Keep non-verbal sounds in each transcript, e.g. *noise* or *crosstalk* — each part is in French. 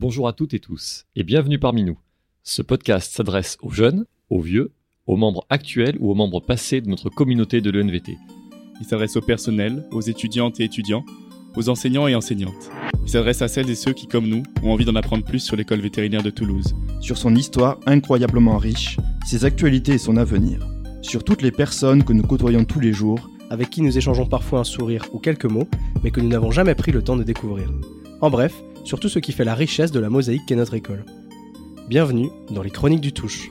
Bonjour à toutes et tous et bienvenue parmi nous. Ce podcast s'adresse aux jeunes, aux vieux, aux membres actuels ou aux membres passés de notre communauté de l'ENVT. Il s'adresse au personnel, aux étudiantes et étudiants, aux enseignants et enseignantes. Il s'adresse à celles et ceux qui, comme nous, ont envie d'en apprendre plus sur l'école vétérinaire de Toulouse. Sur son histoire incroyablement riche, ses actualités et son avenir. Sur toutes les personnes que nous côtoyons tous les jours, avec qui nous échangeons parfois un sourire ou quelques mots, mais que nous n'avons jamais pris le temps de découvrir. En bref, sur tout ce qui fait la richesse de la mosaïque qu'est notre école. Bienvenue dans les Chroniques du Touche.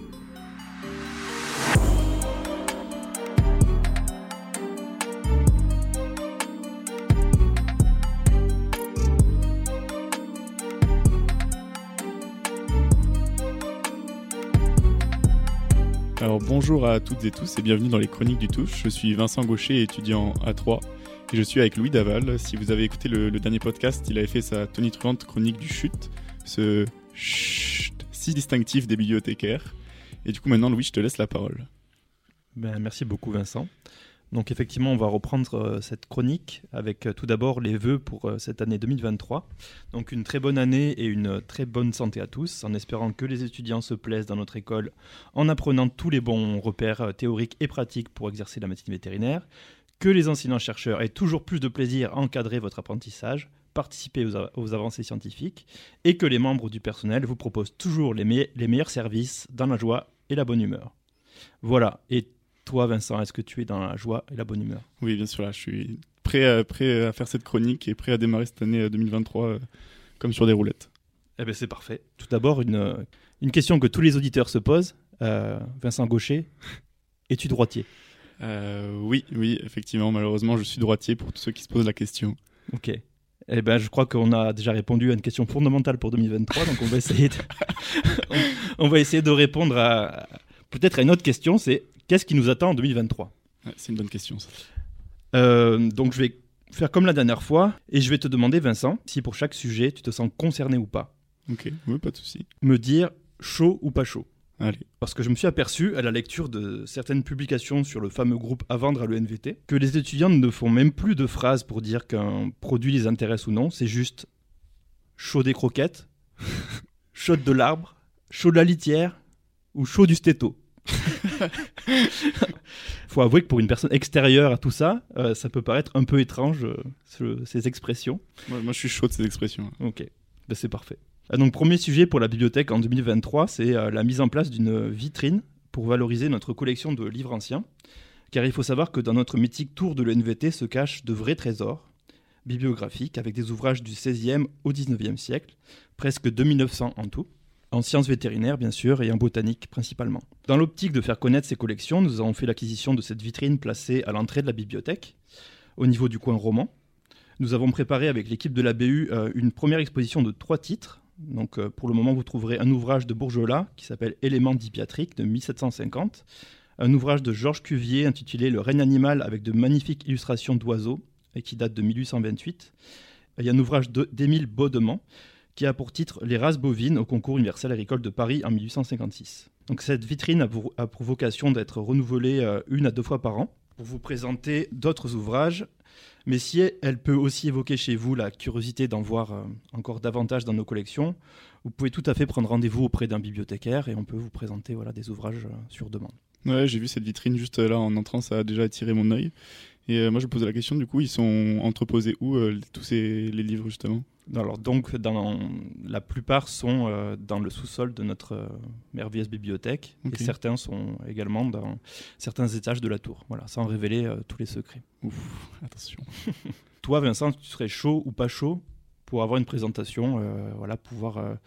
Alors bonjour à toutes et tous et bienvenue dans les Chroniques du Touche. Je suis Vincent Gaucher, étudiant à 3 et je suis avec Louis Daval. Si vous avez écouté le, dernier podcast, il avait fait sa tonitruante chronique du chute, ce chut si distinctif des bibliothécaires. Et du coup maintenant Louis, je te laisse la parole. Ben, merci beaucoup Vincent. Donc effectivement, on va reprendre euh, cette chronique avec euh, tout d'abord les vœux pour euh, cette année 2023. Donc une très bonne année et une très bonne santé à tous, en espérant que les étudiants se plaisent dans notre école en apprenant tous les bons repères théoriques et pratiques pour exercer la médecine vétérinaire, que les enseignants-chercheurs aient toujours plus de plaisir à encadrer votre apprentissage, participer aux, avancées scientifiques, et que les membres du personnel vous proposent toujours les, me- les meilleurs services dans la joie et la bonne humeur. Voilà, et toi Vincent, est-ce que tu es dans la joie et la bonne humeur? Oui, bien sûr, là, je suis prêt à, prêt à faire cette chronique et prêt à démarrer cette année euh, 2023 euh, comme sur des roulettes. Eh bien, c'est parfait. Tout d'abord, une, euh, une question que tous les auditeurs se posent. Euh, Vincent Gaucher, es-tu droitier? Euh, oui, oui, effectivement, malheureusement, je suis droitier pour tous ceux qui se posent la question. Ok. Eh ben, je crois qu'on a déjà répondu à une question fondamentale pour 2023, donc on va essayer de, *laughs* *laughs* on, va essayer de répondre à peut-être à une autre question, c'est qu'est-ce qui nous attend en 2023 Ouais, c'est une bonne question, ça. Euh, Donc je vais faire comme la dernière fois et je vais te demander, Vincent, si pour chaque sujet tu te sens concerné ou pas, Ok, oui, pas de souci. me dire chaud ou pas chaud. Allez. Parce que je me suis aperçu à la lecture de certaines publications sur le fameux groupe à vendre à l'ENVT que les étudiants ne font même plus de phrases pour dire qu'un produit les intéresse ou non, c'est juste chaud des croquettes, *laughs* chaud de l'arbre, chaud de la litière ou chaud du stéto. *laughs* Faut avouer que pour une personne extérieure à tout ça, euh, ça peut paraître un peu étrange, euh, ce- ces expressions. Moi, moi, je suis chaud de ces expressions. Ok, Ben, c'est parfait. Ah, Donc premier sujet pour la bibliothèque en 2023, c'est euh, la mise en place d'une vitrine pour valoriser notre collection de livres anciens. Car il faut savoir que dans notre mythique tour de l'ENVT se cachent de vrais trésors bibliographiques avec des ouvrages du 16e au 19e siècle, presque 2900 en tout, en sciences vétérinaires bien sûr et en botanique principalement. Dans l'optique de faire connaître ces collections, nous avons fait l'acquisition de cette vitrine placée à l'entrée de la bibliothèque, au niveau du coin roman. Nous avons préparé avec l'équipe de la BU euh, une première exposition de trois titres. Donc, euh, pour le moment, vous trouverez un ouvrage de Bourgelat qui s'appelle Éléments dipiatriques de 1750, un ouvrage de Georges Cuvier intitulé Le règne animal avec de magnifiques illustrations d'oiseaux et qui date de 1828. Il y a un ouvrage d'Émile Baudement qui a pour titre Les races bovines au concours universel agricole de Paris en 1856. Donc, cette vitrine a pour, a pour vocation d'être renouvelée euh, une à deux fois par an pour vous présenter d'autres ouvrages mais si elle peut aussi évoquer chez vous la curiosité d'en voir euh, encore davantage dans nos collections, vous pouvez tout à fait prendre rendez-vous auprès d'un bibliothécaire et on peut vous présenter voilà, des ouvrages euh, sur demande. Ouais, j'ai vu cette vitrine juste là en entrant, ça a déjà attiré mon œil. Et euh, moi, je me posais la question, du coup, ils sont entreposés où, euh, tous ces, les livres, justement? Alors donc, dans, la plupart sont euh, dans le sous-sol de notre merveilleuse bibliothèque et certains sont également dans certains étages de la tour, voilà, sans révéler tous les secrets. Ouf, *laughs* attention. *laughs* Toi, Vincent, tu serais chaud ou pas chaud pour avoir une présentation, voilà, pouvoir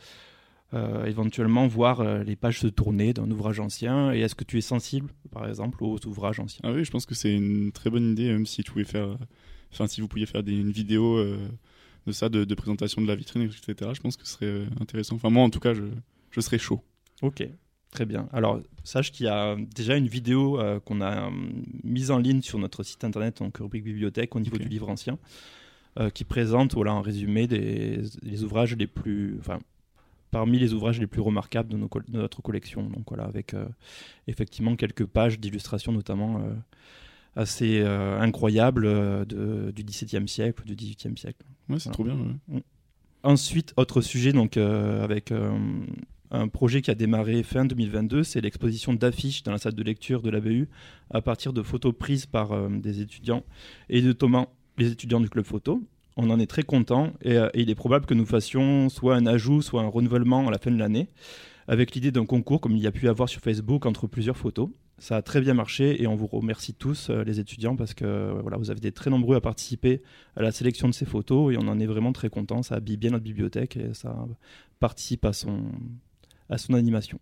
euh, éventuellement voir euh, les pages se tourner d'un ouvrage ancien Et est-ce que tu es sensible, par exemple, aux ouvrages anciens? Ah oui, je pense que c'est une très bonne idée, même si tu pouvais faire, enfin, si vous pouviez faire des, une vidéo euh, de ça, de, de présentation de la vitrine, etc. Je pense que ce serait intéressant. Enfin, moi, en tout cas, je, je serais chaud. Ok, très bien. Alors, sache qu'il y a déjà une vidéo qu'on a euh, mise en ligne sur notre site internet, donc rubrique bibliothèque, au niveau du livre ancien, qui présente, voilà, en résumé, des, les ouvrages les plus. Enfin, parmi les ouvrages les plus remarquables de, nos col- de notre collection. Donc voilà, avec euh, effectivement quelques pages d'illustrations, notamment euh, assez euh, incroyables de- du XVIIe siècle, du XVIIIe siècle. Ouais, c'est Voilà. trop bien. ouais. Ensuite, autre sujet, donc avec un projet qui a démarré fin 2022, c'est l'exposition d'affiches dans la salle de lecture de l'ABU à partir de photos prises par euh, des étudiants et notamment les étudiants du club photo. On en est très content et, et, il est probable que nous fassions soit un ajout, soit un renouvellement à la fin de l'année, avec l'idée d'un concours comme il y a pu avoir sur Facebook entre plusieurs photos. Ça a très bien marché et on vous remercie tous, euh, les étudiants, parce que euh, vous avez été très nombreux à participer à la sélection de ces photos et on en est vraiment très content. Ça habille bien notre bibliothèque et ça participe à à son animation.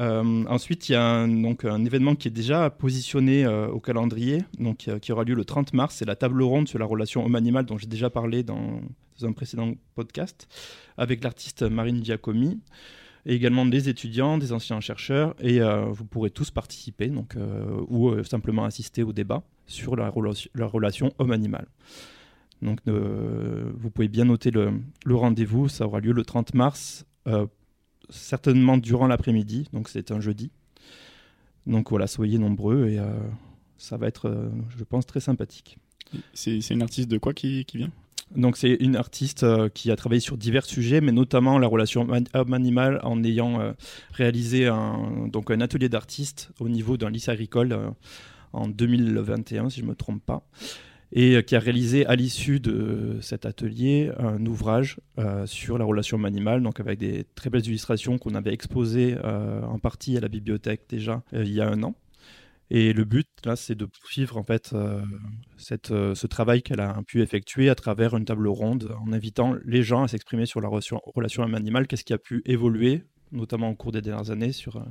Euh, ensuite, il y a un, donc, un événement qui est déjà positionné euh, au calendrier, donc, euh, qui aura lieu le 30 mars. C'est la table ronde sur la relation homme-animal dont j'ai déjà parlé dans un précédent podcast, avec l'artiste Marine Giacomi et également des étudiants, des anciens chercheurs, et vous pourrez tous participer donc, ou simplement assister au débat sur la, relation, la relation homme-animal. Donc vous pouvez bien noter le rendez-vous, ça aura lieu le 30 mars, certainement durant l'après-midi, donc c'est un jeudi. Donc voilà, soyez nombreux et ça va être, je pense, très sympathique. C'est une artiste de quoi qui, qui vient? Donc c'est une artiste euh, qui a travaillé sur divers sujets, mais notamment la relation homme-animal en ayant euh, réalisé un, donc un atelier d'artiste au niveau d'un lycée agricole euh, en 2021, si je ne me trompe pas, et qui a réalisé à l'issue de cet atelier un ouvrage sur la relation homme-animal, donc avec des très belles illustrations qu'on avait exposées en partie à la bibliothèque déjà il y a un an. Et le but, là, c'est de poursuivre en fait euh, euh, ce travail qu'elle a pu effectuer à travers une table ronde, en invitant les gens à s'exprimer sur la relation, homme-animal, qu'est-ce qui a pu évoluer, notamment au cours des dernières années, sur euh,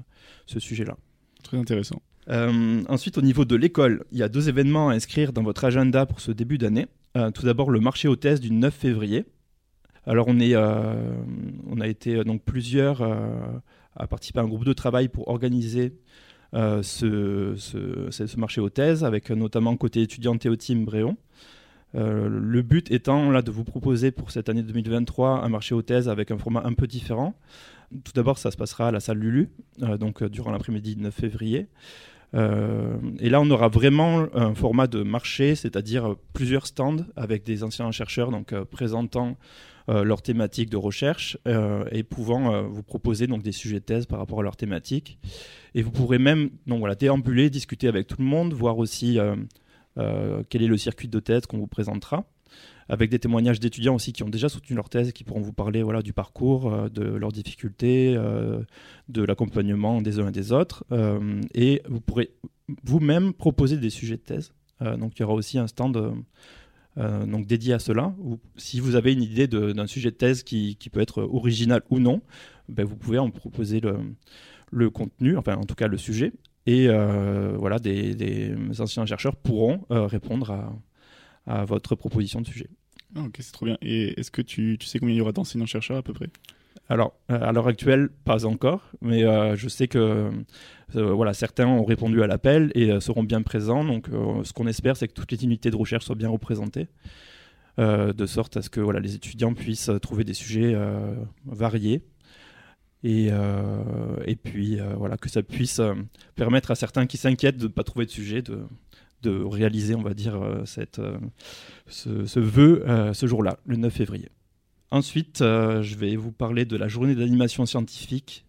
ce sujet-là. Très intéressant. Euh, ensuite, au niveau de l'école, il y a deux événements à inscrire dans votre agenda pour ce début d'année. Euh, tout d'abord, le marché aux thèses du 9 février. Alors, on, euh, a été donc plusieurs à participer à un groupe de travail pour organiser ce, ce, ce, marché aux thèses, avec notamment côté étudiant Théotime Bréon. Le but étant là de vous proposer pour cette année 2023 un marché aux thèses avec un format un peu différent. Tout d'abord, ça se passera à la salle Lulu, donc durant l'après-midi 9 février. Euh, et là, on aura vraiment un format de marché, c'est-à-dire plusieurs stands avec des anciens chercheurs donc euh, présentant euh, leur thématique de recherche et pouvant vous proposer donc des sujets de thèse par rapport à leur thématique. Et vous pourrez même donc voilà déambuler, discuter avec tout le monde, voir aussi quel est le circuit de thèse qu'on vous présentera avec des témoignages d'étudiants aussi qui ont déjà soutenu leur thèse qui pourront vous parler voilà, du parcours, euh, de leurs difficultés, euh, de l'accompagnement des uns et des autres. Euh, et vous pourrez vous-même proposer des sujets de thèse. donc il y aura aussi un stand donc dédié à cela. Si vous avez une idée d'un sujet de thèse qui, peut être original ou non, ben, vous pouvez en proposer le, contenu, enfin en tout cas le sujet. Et voilà, des, anciens chercheurs pourront répondre à votre proposition de sujet. Ah, ok, c'est trop bien. Et est-ce que tu, tu, sais combien il y aura d'enseignants-chercheurs à peu près? Alors, euh, à l'heure actuelle, pas encore, mais euh, je sais que euh, voilà, certains ont répondu à l'appel et seront bien présents. Donc, ce qu'on espère, c'est que toutes les unités de recherche soient bien représentées, de sorte à ce que voilà, les étudiants puissent trouver des sujets variés. Et, et puis, voilà, que ça puisse permettre à certains qui s'inquiètent de ne pas trouver de sujet de, de réaliser, on va dire, euh, euh, ce, vœu euh, ce jour-là, le 9 février. Ensuite, je vais vous parler de la journée d'animation scientifique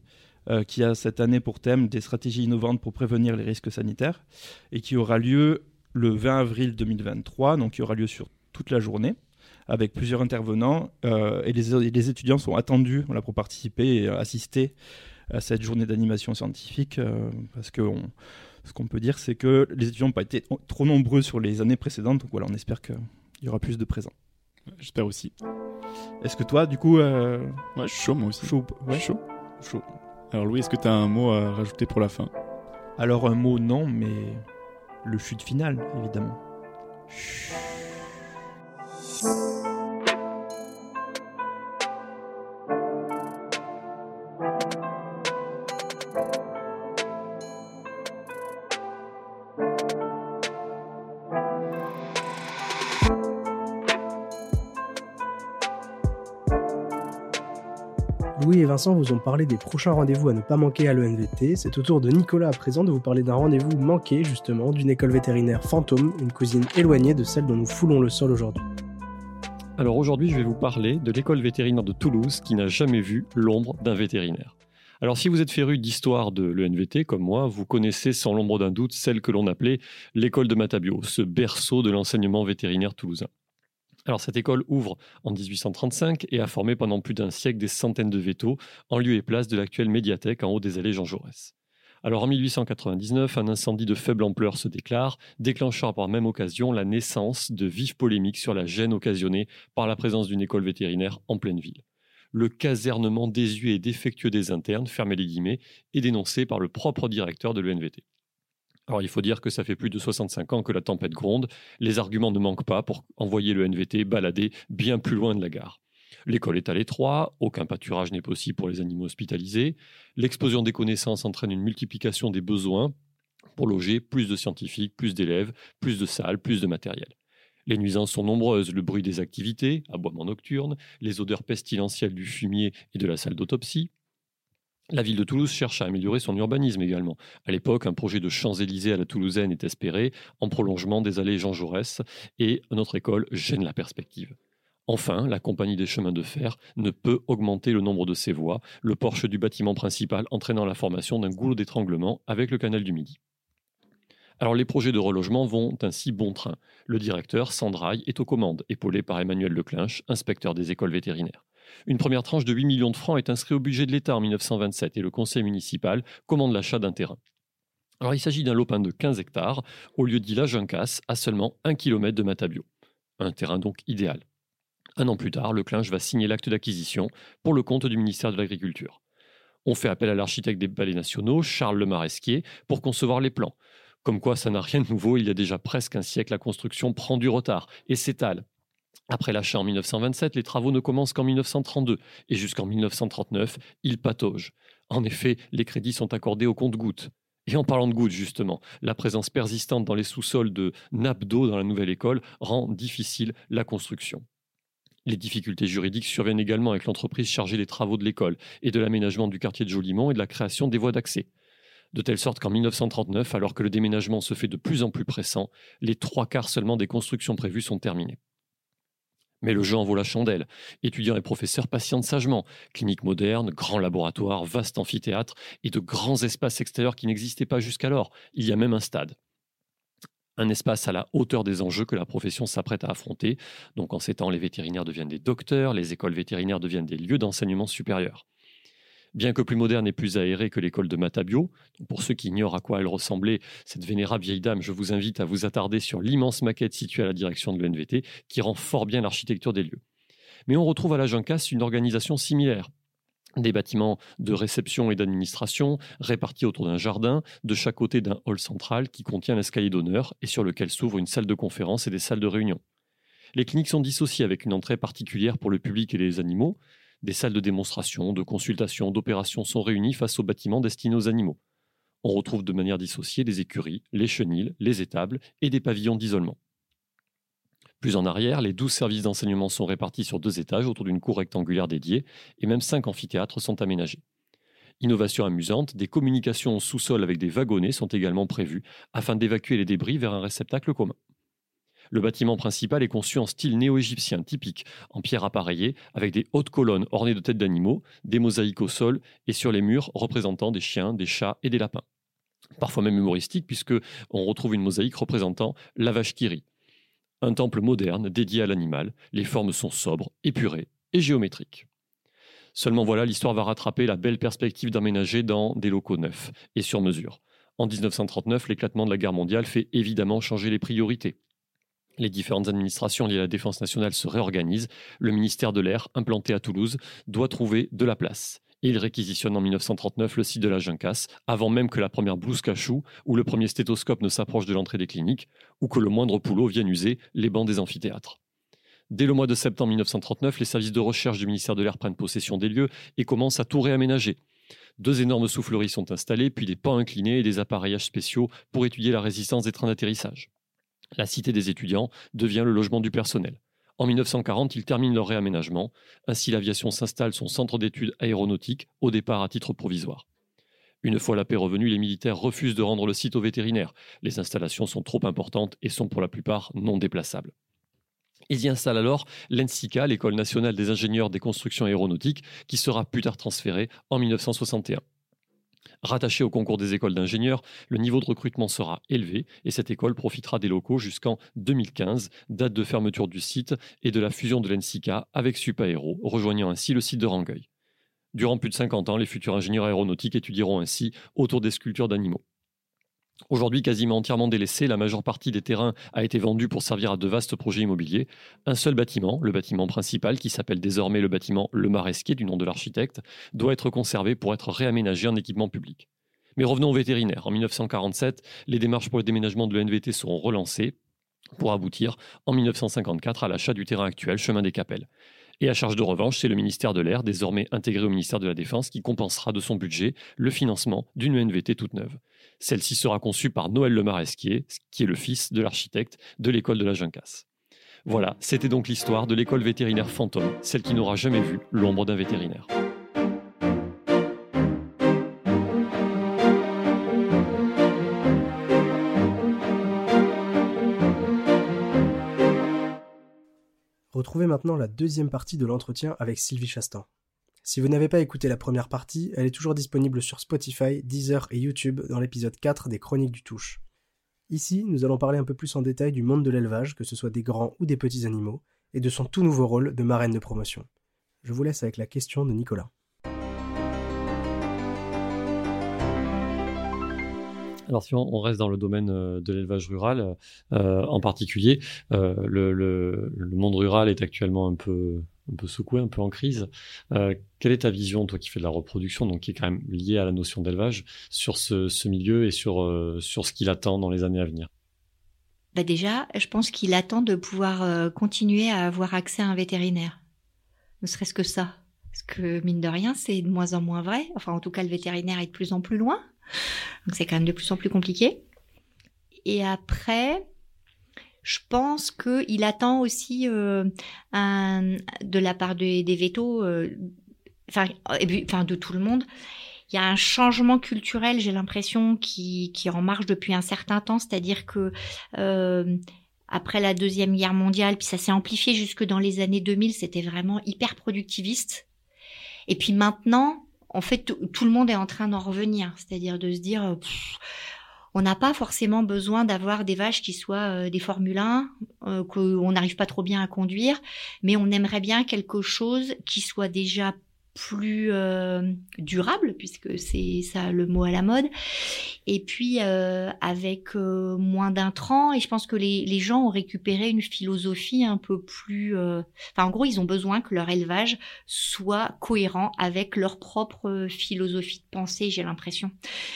qui a cette année pour thème des stratégies innovantes pour prévenir les risques sanitaires et qui aura lieu le 20 avril 2023, donc qui aura lieu sur toute la journée avec plusieurs intervenants et les, les, étudiants sont attendus pour participer et assister à cette journée d'animation scientifique parce que on, ce qu'on peut dire, c'est que les étudiants n'ont pas été trop nombreux sur les années précédentes. Donc voilà, on espère qu'il y aura plus de présents. J'espère aussi. Est-ce que toi, du coup. Euh... Ouais, je suis chaud, moi aussi. Chaud. Ouais, chaud. Chaud. Alors, Louis, est-ce que tu as un mot à rajouter pour la fin? Alors, un mot, non, mais le chute final, évidemment. Chut. Louis et Vincent vous ont parlé des prochains rendez-vous à ne pas manquer à l'ENVT. C'est au tour de Nicolas à présent de vous parler d'un rendez-vous manqué justement d'une école vétérinaire fantôme, une cousine éloignée de celle dont nous foulons le sol aujourd'hui. Alors aujourd'hui, je vais vous parler de l'école vétérinaire de Toulouse qui n'a jamais vu l'ombre d'un vétérinaire. Alors si vous êtes féru d'histoire de l'ENVT comme moi, vous connaissez sans l'ombre d'un doute celle que l'on appelait l'école de Matabio, ce berceau de l'enseignement vétérinaire toulousain. Cette école ouvre en 1835 et a formé pendant plus d'un siècle des centaines de vétos en lieu et place de l'actuelle médiathèque en haut des allées Jean Jaurès. Alors en 1899, un incendie de faible ampleur se déclare, déclenchant par même occasion la naissance de vives polémiques sur la gêne occasionnée par la présence d'une école vétérinaire en pleine ville. Le casernement désuet et défectueux des internes, fermé les guillemets, est dénoncé par le propre directeur de l'UNVT. Alors il faut dire que ça fait plus de 65 ans que la tempête gronde, les arguments ne manquent pas pour envoyer le NVT balader bien plus loin de la gare. L'école est à l'étroit, aucun pâturage n'est possible pour les animaux hospitalisés. L'explosion des connaissances entraîne une multiplication des besoins pour loger plus de scientifiques, plus d'élèves, plus de salles, plus de matériel. Les nuisances sont nombreuses, le bruit des activités, aboiement nocturne, les odeurs pestilentielles du fumier et de la salle d'autopsie. La ville de Toulouse cherche à améliorer son urbanisme également. À l'époque, un projet de Champs-Élysées à la Toulousaine est espéré, en prolongement des allées Jean Jaurès, et notre école gêne la perspective. Enfin, la compagnie des chemins de fer ne peut augmenter le nombre de ses voies, le porche du bâtiment principal entraînant la formation d'un goulot d'étranglement avec le canal du Midi. Alors les projets de relogement vont ainsi bon train. Le directeur, Sandrail, est aux commandes, épaulé par Emmanuel Leclinch, inspecteur des écoles vétérinaires. Une première tranche de 8 millions de francs est inscrite au budget de l'État en 1927 et le conseil municipal commande l'achat d'un terrain. Alors il s'agit d'un lopin de 15 hectares, au lieu dit la Juncasse, à seulement 1 km de Matabio. Un terrain donc idéal. Un an plus tard, Leclinch va signer l'acte d'acquisition pour le compte du ministère de l'Agriculture. On fait appel à l'architecte des balais nationaux, Charles Le Maresquier, pour concevoir les plans. Comme quoi, ça n'a rien de nouveau, il y a déjà presque un siècle, la construction prend du retard et s'étale. Après l'achat en 1927, les travaux ne commencent qu'en 1932 et jusqu'en 1939, ils pataugent. En effet, les crédits sont accordés au compte-gouttes. Et en parlant de gouttes, justement, la présence persistante dans les sous-sols de nappes d'eau dans la nouvelle école rend difficile la construction. Les difficultés juridiques surviennent également avec l'entreprise chargée des travaux de l'école et de l'aménagement du quartier de Jolimont et de la création des voies d'accès. De telle sorte qu'en 1939, alors que le déménagement se fait de plus en plus pressant, les trois quarts seulement des constructions prévues sont terminées. Mais le jeu en vaut la chandelle. Étudiants et professeurs patientent sagement. Clinique moderne, grand laboratoire, vaste amphithéâtre et de grands espaces extérieurs qui n'existaient pas jusqu'alors. Il y a même un stade un espace à la hauteur des enjeux que la profession s'apprête à affronter. Donc en ces temps, les vétérinaires deviennent des docteurs, les écoles vétérinaires deviennent des lieux d'enseignement supérieur. Bien que plus moderne et plus aérée que l'école de Matabio, pour ceux qui ignorent à quoi elle ressemblait, cette vénérable vieille dame, je vous invite à vous attarder sur l'immense maquette située à la direction de l'NVT qui rend fort bien l'architecture des lieux. Mais on retrouve à la Juncasse une organisation similaire, des bâtiments de réception et d'administration répartis autour d'un jardin, de chaque côté d'un hall central qui contient l'escalier d'honneur et sur lequel s'ouvre une salle de conférence et des salles de réunion. Les cliniques sont dissociées avec une entrée particulière pour le public et les animaux. Des salles de démonstration, de consultation, d'opération sont réunies face aux bâtiments destinés aux animaux. On retrouve de manière dissociée les écuries, les chenilles, les étables et des pavillons d'isolement. Plus en arrière, les douze services d'enseignement sont répartis sur deux étages autour d'une cour rectangulaire dédiée, et même cinq amphithéâtres sont aménagés. Innovation amusante, des communications au sous-sol avec des wagonnets sont également prévues afin d'évacuer les débris vers un réceptacle commun. Le bâtiment principal est conçu en style néo-égyptien typique, en pierre appareillée, avec des hautes colonnes ornées de têtes d'animaux, des mosaïques au sol et sur les murs représentant des chiens, des chats et des lapins. Parfois même humoristique, puisque on retrouve une mosaïque représentant la vache qui. Un temple moderne dédié à l'animal, les formes sont sobres, épurées et géométriques. Seulement voilà, l'histoire va rattraper la belle perspective d'aménager dans des locaux neufs et sur mesure. En 1939, l'éclatement de la guerre mondiale fait évidemment changer les priorités. Les différentes administrations liées à la défense nationale se réorganisent. Le ministère de l'Air, implanté à Toulouse, doit trouver de la place il réquisitionne en 1939 le site de la Juncasse, avant même que la première blouse cachou ou le premier stéthoscope ne s'approche de l'entrée des cliniques, ou que le moindre poulot vienne user les bancs des amphithéâtres. Dès le mois de septembre 1939, les services de recherche du ministère de l'Air prennent possession des lieux et commencent à tout réaménager. Deux énormes souffleries sont installées, puis des pans inclinés et des appareillages spéciaux pour étudier la résistance des trains d'atterrissage. La cité des étudiants devient le logement du personnel. En 1940, ils terminent leur réaménagement. Ainsi, l'aviation s'installe son centre d'études aéronautiques, au départ à titre provisoire. Une fois la paix revenue, les militaires refusent de rendre le site aux vétérinaires. Les installations sont trop importantes et sont pour la plupart non déplaçables. Ils y installent alors l'ENSICA, l'École nationale des ingénieurs des constructions aéronautiques, qui sera plus tard transférée en 1961. Rattaché au concours des écoles d'ingénieurs, le niveau de recrutement sera élevé et cette école profitera des locaux jusqu'en 2015, date de fermeture du site et de la fusion de l'ENSICA avec Supaéro, rejoignant ainsi le site de Rangueil. Durant plus de 50 ans, les futurs ingénieurs aéronautiques étudieront ainsi autour des sculptures d'animaux. Aujourd'hui quasiment entièrement délaissé, la majeure partie des terrains a été vendue pour servir à de vastes projets immobiliers. Un seul bâtiment, le bâtiment principal, qui s'appelle désormais le bâtiment Le Maresquier du nom de l'architecte, doit être conservé pour être réaménagé en équipement public. Mais revenons au vétérinaire. En 1947, les démarches pour le déménagement de l'ENVT seront relancées pour aboutir en 1954 à l'achat du terrain actuel, chemin des Capelles. Et à charge de revanche, c'est le ministère de l'Air, désormais intégré au ministère de la Défense, qui compensera de son budget le financement d'une ENVT toute neuve. Celle-ci sera conçue par Noël Lemaresquier, qui est le fils de l'architecte de l'école de la Juncasse. Voilà, c'était donc l'histoire de l'école vétérinaire fantôme, celle qui n'aura jamais vu l'ombre d'un vétérinaire. Retrouvez maintenant la deuxième partie de l'entretien avec Sylvie Chastain. Si vous n'avez pas écouté la première partie, elle est toujours disponible sur Spotify, Deezer et YouTube dans l'épisode 4 des Chroniques du Touche. Ici, nous allons parler un peu plus en détail du monde de l'élevage, que ce soit des grands ou des petits animaux, et de son tout nouveau rôle de marraine de promotion. Je vous laisse avec la question de Nicolas. Alors si on reste dans le domaine euh, de l'élevage rural, euh, en particulier, euh, le, monde rural est actuellement un peu, un peu secoué, un peu en crise. quelle est ta vision, toi qui fais de la reproduction, donc qui est quand même liée à la notion d'élevage, sur ce, milieu et sur, sur ce qu'il attend dans les années à venir? Bah déjà, je pense qu'il attend de pouvoir continuer à avoir accès à un vétérinaire. Ne serait-ce que ça. Parce que mine de rien, c'est de moins en moins vrai. Enfin, en tout cas, le vétérinaire est de plus en plus loin. Donc c'est quand même de plus en plus compliqué. Et après, je pense qu'il attend aussi euh, de la part des vétos, euh, enfin, de tout le monde. Il y a un changement culturel, j'ai l'impression, qui, qui en marche depuis un certain temps. C'est-à-dire que euh, après la Deuxième Guerre mondiale, puis ça s'est amplifié jusque dans les années 2000, c'était vraiment hyper productiviste. Et puis maintenant, en fait, tout le monde est en train d'en revenir. C'est-à-dire de se dire, euh, on n'a pas forcément besoin d'avoir des vaches qui soient euh, des Formule 1, euh, qu'on n'arrive pas trop bien à conduire, mais on aimerait bien quelque chose qui soit déjà plus euh, durable puisque c'est ça le mot à la mode. Et puis euh, avec euh, moins d'intrants et je pense que les, les, gens ont récupéré une philosophie un peu plus enfin en gros ils ont besoin que leur élevage soit cohérent avec leur propre philosophie de pensée j'ai l'impression.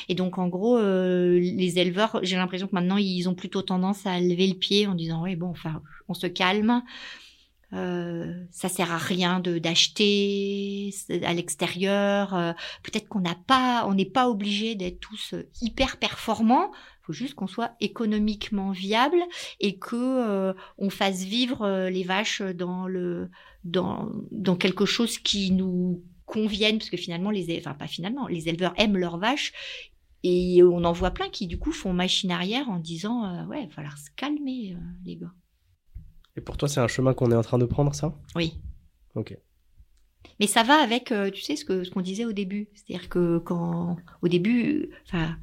Et donc en gros les éleveurs j'ai l'impression que maintenant ils ont plutôt tendance à lever le pied en disant oui bon enfin on se calme euh, ça sert à rien de d'acheter à l'extérieur. Euh, peut-être qu'on n'a pas, on n'est pas obligé d'être tous euh, hyper performants. Il faut juste qu'on soit économiquement viable et que on fasse vivre les vaches dans le dans quelque chose qui nous convienne parce que finalement les pas finalement les éleveurs aiment leurs vaches et on en voit plein qui du coup font machine arrière en disant ouais il va falloir se calmer les gars. Et pour toi, c'est un chemin qu'on est en train de prendre, ça? Oui. Ok. Mais ça va avec, euh, tu sais, ce qu'on disait au début. C'est-à-dire que quand, au début, enfin,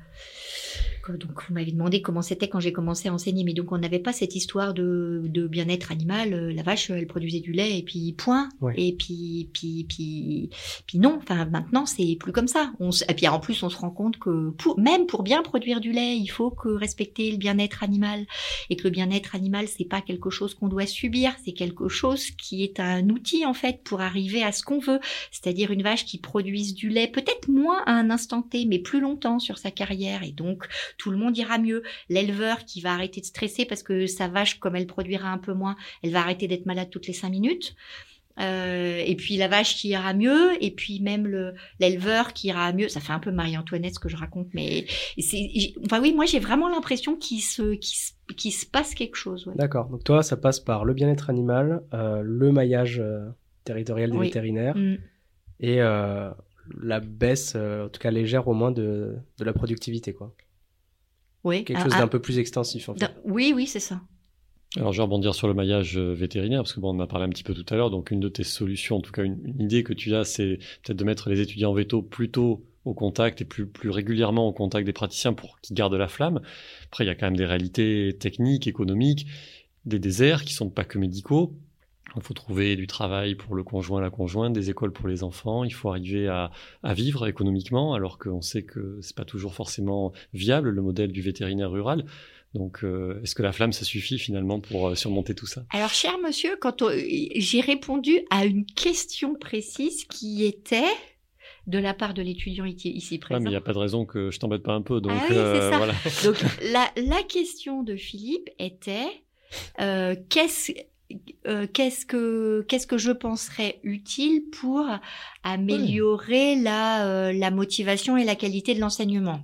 donc vous m'avez demandé comment c'était quand j'ai commencé à enseigner, mais donc on n'avait pas cette histoire de, de bien-être animal. Euh, la vache, elle produisait du lait et puis point. Et puis puis puis puis non. Enfin maintenant c'est plus comme ça. On, et puis en plus on se rend compte que pour, même pour bien produire du lait, il faut que respecter le bien-être animal et que le bien-être animal c'est pas quelque chose qu'on doit subir, c'est quelque chose qui est un outil en fait pour arriver à ce qu'on veut, c'est-à-dire une vache qui produise du lait peut-être moins à un instant T, mais plus longtemps sur sa carrière et donc tout le monde ira mieux. L'éleveur qui va arrêter de stresser parce que sa vache, comme elle produira un peu moins, elle va arrêter d'être malade toutes les cinq minutes. Euh, et puis la vache qui ira mieux, et puis même le l'éleveur qui ira mieux. Ça fait un peu Marie-Antoinette ce que je raconte, mais c'est, enfin oui, moi j'ai vraiment l'impression qu'il se, se, passe quelque chose. D'accord. Donc toi, ça passe par le bien-être animal, euh, le maillage euh, territorial des vétérinaires mm. et la baisse, en tout cas légère au moins de, de la productivité, quoi. Oui. Quelque chose d'un peu plus extensif, en fait. Oui, oui, c'est ça. Alors, je vais rebondir sur le maillage euh, vétérinaire, parce que bon, on en a parlé un petit peu tout à l'heure. Donc, une de tes solutions, en tout cas, une, une idée que tu as, c'est peut-être de mettre les étudiants en veto plutôt au contact et plus, plus régulièrement au contact des praticiens pour qu'ils gardent la flamme. Après, il y a quand même des réalités techniques, économiques, des déserts qui sont pas que médicaux. Il faut trouver du travail pour le conjoint, la conjointe, des écoles pour les enfants. Il faut arriver à, à vivre économiquement, alors qu'on sait que c'est pas toujours forcément viable le modèle du vétérinaire rural. Donc, euh, est-ce que la flamme, ça suffit finalement pour euh, surmonter tout ça? Alors, cher monsieur, quand on- j'ai répondu à une question précise qui était de la part de l'étudiant ici ici Ah, présent. mais il n'y a pas de raison que je t'embête pas un peu. Donc, Ah oui, c'est euh, ça. voilà. Donc la, la question de Philippe était euh, qu'est-ce euh, qu'est-ce que qu'est-ce que je penserais utile pour améliorer la euh, la motivation et la qualité de l'enseignement?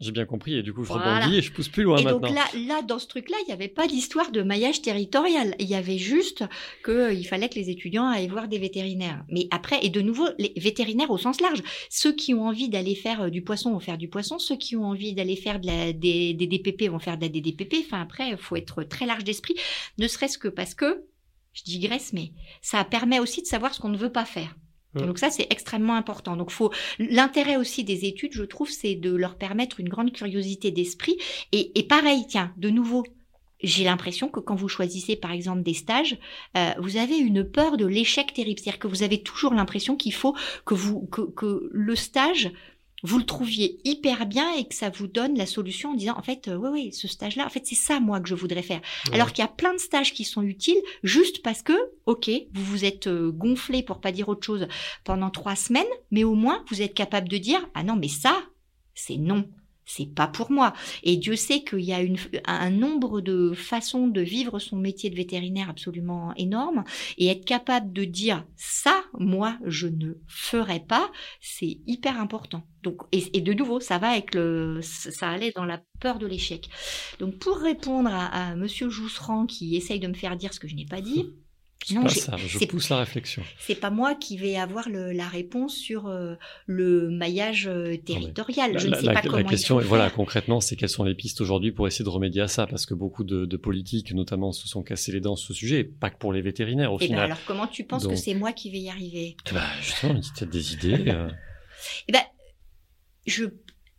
J'ai bien compris. Et du coup, je Voilà. rebondis et je pousse plus loin et maintenant. donc là, là, dans ce truc-là, il n'y avait pas d'histoire de maillage territorial. Il y avait juste qu'il fallait que les étudiants aillent voir des vétérinaires. Mais après, et de nouveau, les vétérinaires au sens large. Ceux qui ont envie d'aller faire euh, du poisson vont faire du poisson. Ceux qui ont envie d'aller faire de la, des, des DPP vont faire de la des DPP. Enfin, après, il faut être très large d'esprit. Ne serait-ce que parce que, je digresse, mais ça permet aussi de savoir ce qu'on ne veut pas faire. Ouais. Donc ça, c'est extrêmement important. Donc faut l'intérêt aussi des études, je trouve, c'est de leur permettre une grande curiosité d'esprit. Et, et pareil, tiens, de nouveau, j'ai l'impression que quand vous choisissez par exemple des stages, euh, vous avez une peur de l'échec terrible. C'est-à-dire que vous avez toujours l'impression qu'il faut que vous que, que le stage vous le trouviez hyper bien et que ça vous donne la solution en disant en fait euh, oui oui ce stage là en fait c'est ça moi que je voudrais faire Ouais. alors qu'il y a plein de stages qui sont utiles juste parce que ok vous vous êtes euh, gonflé pour pas dire autre chose pendant trois semaines mais au moins vous êtes capable de dire ah non mais ça c'est non c'est pas pour moi. Et Dieu sait qu'il y a une, un nombre de façons de vivre son métier de vétérinaire absolument énorme. Et être capable de dire ça, moi, je ne ferai pas, c'est hyper important. Donc, et, de nouveau, ça va avec le, ça allait dans la peur de l'échec. Donc, pour répondre à, à Monsieur Jousserand qui essaye de me faire dire ce que je n'ai pas dit, *laughs* non, j'ai- ça. Je pousse la réflexion. c'est pas moi qui vais avoir le- la réponse sur euh, le maillage euh, territorial. La, je ne la- sais la- pas la comment question est, faut voilà, concrètement, c'est quelles sont les pistes aujourd'hui pour essayer de remédier à ça, parce que beaucoup de, de politiques, notamment, se sont cassés les dents sur ce sujet, et pas que pour les vétérinaires au Eh ben final. alors comment tu penses que c'est moi qui vais y arriver? Eh ben, justement, il y a peut-être des idées. euh, Eh ben, je,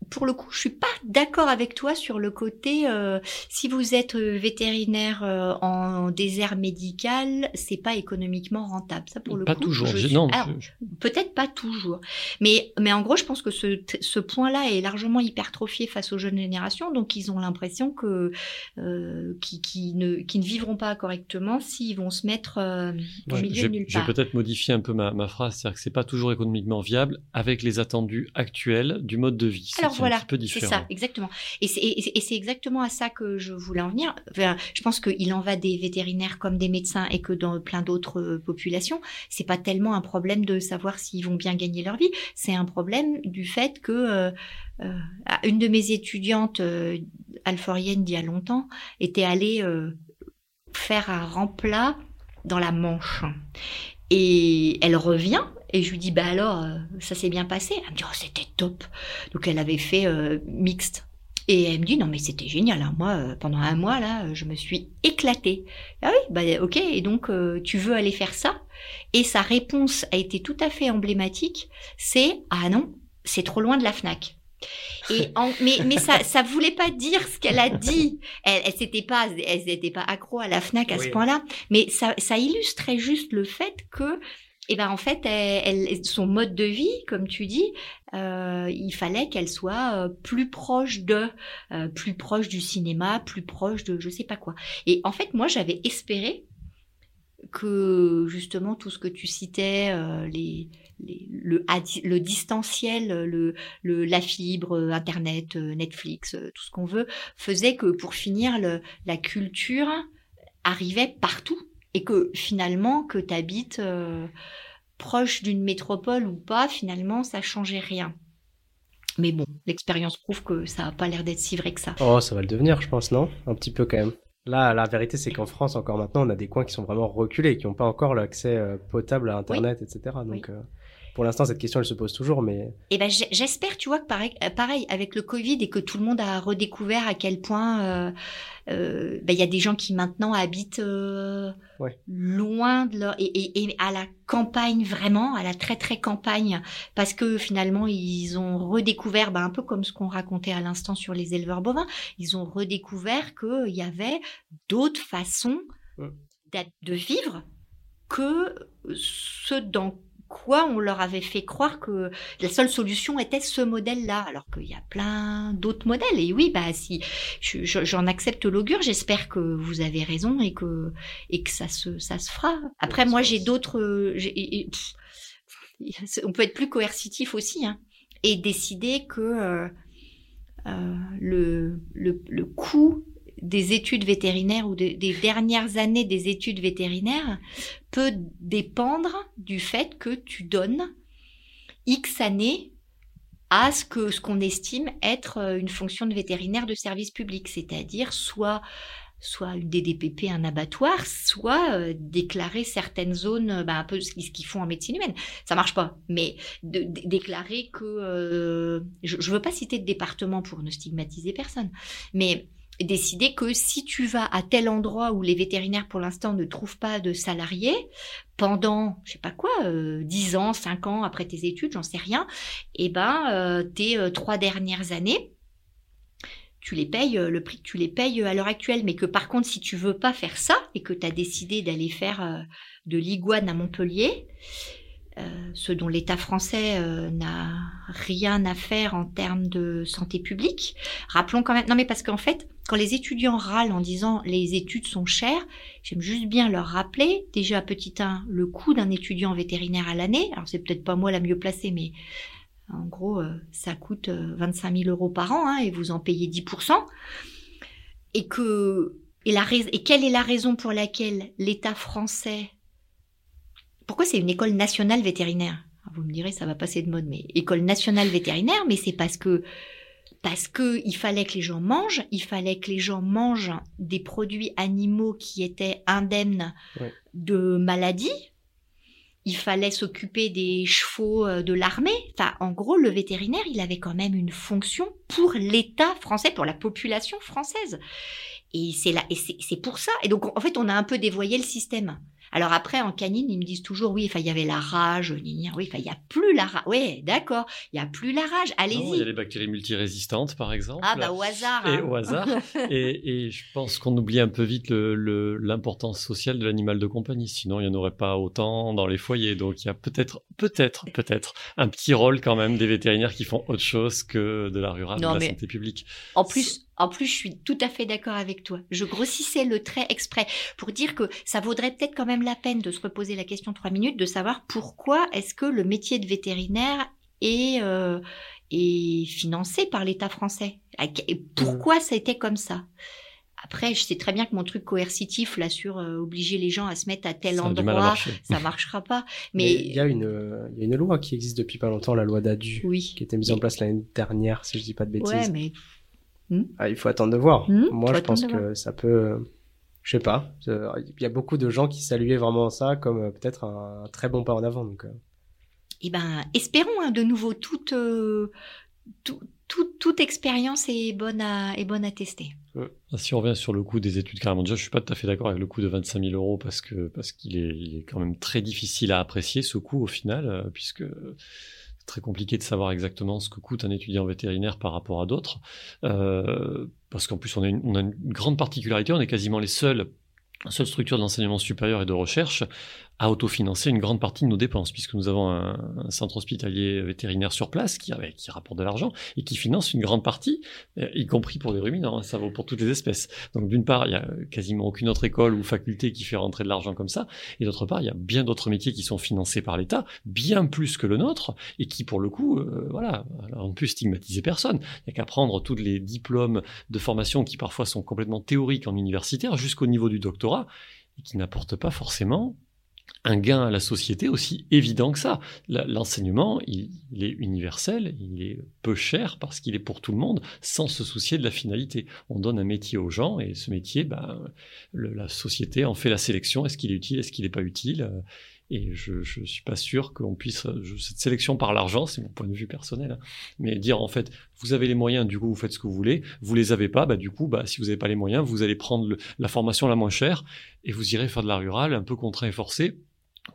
pour le coup, je suis pas d'accord avec toi sur le côté. euh, si vous êtes euh, vétérinaire euh, en désert médical, c'est pas économiquement rentable. Ça, pour le pas coup, toujours. je j'ai- suis- non, Alors, je- Peut-être pas toujours. Mais, mais en gros, je pense que ce, ce point-là est largement hypertrophié face aux jeunes générations. Donc, ils ont l'impression que euh, qui, qui ne, qui ne vivront pas correctement s'ils vont se mettre au Ouais, milieu je de vais, nulle part. peut-être modifier un peu ma, ma phrase, c'est-à-dire que c'est pas toujours économiquement viable avec les attendus actuels du mode de vie. Alors qui est voilà, un petit peu c'est ça, exactement. Et c'est c'est exactement à ça que je voulais en venir. Enfin, je pense qu'il en va des vétérinaires comme des médecins et que dans plein d'autres euh, populations, c'est pas tellement un problème de savoir s'ils vont bien gagner leur vie, c'est un problème du fait que euh, euh, une de mes étudiantes euh, alforienne d'il y a longtemps était allée faire un remplat dans la Manche. Et elle revient et je lui dis bah alors euh, ça s'est bien passé? Elle me dit oh c'était top. Donc elle avait fait euh, mixte. Et elle me dit non mais c'était génial. hein. Moi euh, pendant un mois là je me suis éclatée. Ah oui bah ok et donc tu veux aller faire ça? Et sa réponse a été tout à fait emblématique. C'est ah non c'est trop loin de la Fnac. Et *laughs* en- mais mais ça ça voulait pas dire ce qu'elle a dit. Elle elle s'était pas elle s'était pas accro à la Fnac à ce point-là. Mais ça ça illustrait juste le fait que et ben en fait, elle, elle- son mode de vie, comme tu dis, euh, il fallait qu'elle soit euh, plus proche de, euh, plus proche du cinéma, plus proche de je sais pas quoi. Et en fait, moi, j'avais espéré que justement tout ce que tu citais, les, les- le, distanciel, le, le, la fibre, euh, Internet, euh, Netflix, euh, tout ce qu'on veut, faisait que pour finir, le, la culture arrivait partout et que finalement, que tu habites proche d'une métropole ou pas, finalement, ça changeait rien. Mais bon, l'expérience prouve que ça n'a pas l'air d'être si vrai que ça. Oh, ça va le devenir, je pense, non? Un petit peu quand même. Là, la vérité, c'est qu'en France, encore maintenant, on a des coins qui sont vraiment reculés, qui n'ont pas encore l'accès potable à Internet, etc. Donc, euh, pour l'instant, cette question, elle se pose toujours, mais. Eh ben, j'espère, tu vois, que pareil, euh, pareil, avec le Covid et que tout le monde a redécouvert à quel point euh, euh, ben, il y a des gens qui maintenant habitent loin de leur et, et, à la campagne vraiment, à la très très campagne, parce que finalement ils ont redécouvert, ben, un peu comme ce qu'on racontait à l'instant sur les éleveurs bovins, ils ont redécouvert qu'il y avait d'autres façons de vivre que ce dans on leur avait fait croire que la seule solution était ce modèle-là, alors qu'il y a plein d'autres modèles. Et oui, bah si j'en accepte l'augure, j'espère que vous avez raison et que et que ça se ça se fera. Après, moi, j'ai d'autres. On peut être plus coercitif aussi, hein, et décider que euh, euh, le, le, le coût des études vétérinaires ou des dernières années des études vétérinaires peut dépendre du fait que tu donnes X années à ce que ce qu'on estime être euh, une fonction de vétérinaire de service public, c'est-à-dire soit soit une DDPP, un abattoir, soit euh, déclarer certaines zones, bah, un peu ce qu'ils font en médecine humaine. Ça marche pas, mais de, déclarer que euh, je, ne veux pas citer de département pour ne stigmatiser personne, mais décider que si tu vas à tel endroit où les vétérinaires pour l'instant ne trouvent pas de salariés pendant je sais pas quoi euh, 10 ans 5 ans après tes études j'en sais rien et eh ben euh, tes euh, trois dernières années tu les payes euh, le prix que tu les payes à l'heure actuelle mais que par contre si tu veux pas faire ça et que tu as décidé d'aller faire de l'iguane à Montpellier euh, ce dont l'État français euh, n'a rien à faire en termes de santé publique. Rappelons quand même, non mais parce qu'en fait, quand les étudiants râlent en disant les études sont chères, j'aime juste bien leur rappeler déjà petit 1 le coût d'un étudiant vétérinaire à l'année. Alors c'est peut-être pas moi la mieux placée, mais en gros euh, ça coûte 25 000 euros par an hein, et vous en payez 10%. Et que et, la, et quelle est la raison pour laquelle l'État français pourquoi c'est une école nationale vétérinaire? Vous me direz, ça va passer de mode, mais école nationale vétérinaire, mais c'est parce que parce que il fallait que les gens mangent, il fallait que les gens mangent des produits animaux qui étaient indemnes de maladies. Il fallait s'occuper des chevaux euh, de l'armée. Enfin, en gros, le vétérinaire, il avait quand même une fonction pour l'État français, pour la population française. Et c'est là, et c'est pour ça. Et donc, en fait, on a un peu dévoyé le système. Alors après, en canine, ils me disent toujours, oui, il y avait la rage, oui, il n'y a plus la rage. Oui, d'accord, il n'y a plus la rage, allez-y. Il y a les bactéries multirésistantes, par exemple. Ah bah au hasard. Et hein. au hasard. *laughs* et, je pense qu'on oublie un peu vite l'importance sociale de l'animal de compagnie. Sinon, il n'y en aurait pas autant dans les foyers. Donc il y a peut-être, peut-être, peut-être un petit rôle quand même des vétérinaires qui font autre chose que de la rurale, de la santé publique. En plus, en plus, je suis tout à fait d'accord avec toi. Je grossissais le trait exprès pour dire que ça vaudrait peut-être quand même la peine de se reposer la question trois minutes, de savoir pourquoi est-ce que le métier de vétérinaire est, euh, est financé par l'État français. Et pourquoi ça a été comme ça? Après, je sais très bien que mon truc coercitif là sur euh, obliger les gens à se mettre à tel endroit, ça marchera pas. Mais il y a une il y a une loi qui existe depuis pas longtemps, la loi d'Adu, oui. qui était mise en place l'année dernière, si je dis pas de bêtises. Ouais, mais Hmm ah, il faut attendre de voir. Hmm Moi, je pense que ça peut. Je sais pas. Il y a beaucoup de gens qui saluaient vraiment ça comme euh, peut-être un, très bon pas en avant. Donc, euh. Eh ben, espérons hein, de nouveau toute, euh, toute, expérience est bonne à, est bonne à tester. Ah, si on revient sur le coût des études, carrément, déjà, je suis pas tout à fait d'accord avec le coût de 25 000 euros parce que parce qu'il est, il est quand même très difficile à apprécier ce coût au final, puisque très compliqué de savoir exactement ce que coûte un étudiant vétérinaire par rapport à d'autres, euh, parce qu'en plus on a, une, grande particularité, on est quasiment les seuls, seule structure de l'enseignement supérieur et de recherche à autofinancer une grande partie de nos dépenses, puisque nous avons un, centre hospitalier vétérinaire sur place qui, qui rapporte de l'argent et qui finance une grande partie, euh, y compris pour les ruminants, hein, ça vaut pour toutes les espèces. Donc d'une part, il y a quasiment aucune autre école ou faculté qui fait rentrer de l'argent comme ça, et d'autre part, il y a bien d'autres métiers qui sont financés par l'État, bien plus que le nôtre, et qui pour le coup, euh, voilà, on ne peut stigmatiser personne. Il n'y a qu'à prendre tous les diplômes de formation qui parfois sont complètement théoriques en universitaire jusqu'au niveau du doctorat, et qui n'apportent pas forcément un gain à la société aussi évident que ça. L'enseignement, il, est universel, il est peu cher parce qu'il est pour tout le monde, sans se soucier de la finalité. On donne un métier aux gens et ce métier, ben, la société en fait la sélection. Est-ce qu'il est utile, est-ce qu'il n'est pas utile? Et je ne suis pas sûr qu'on puisse, cette sélection par l'argent, c'est mon point de vue personnel, hein, mais dire en fait, vous avez les moyens, du coup vous faites ce que vous voulez, vous les avez pas, bah, du coup, bah, si vous n'avez pas les moyens, vous allez prendre la formation la moins chère et vous irez faire de la rurale un peu contraint et forcé,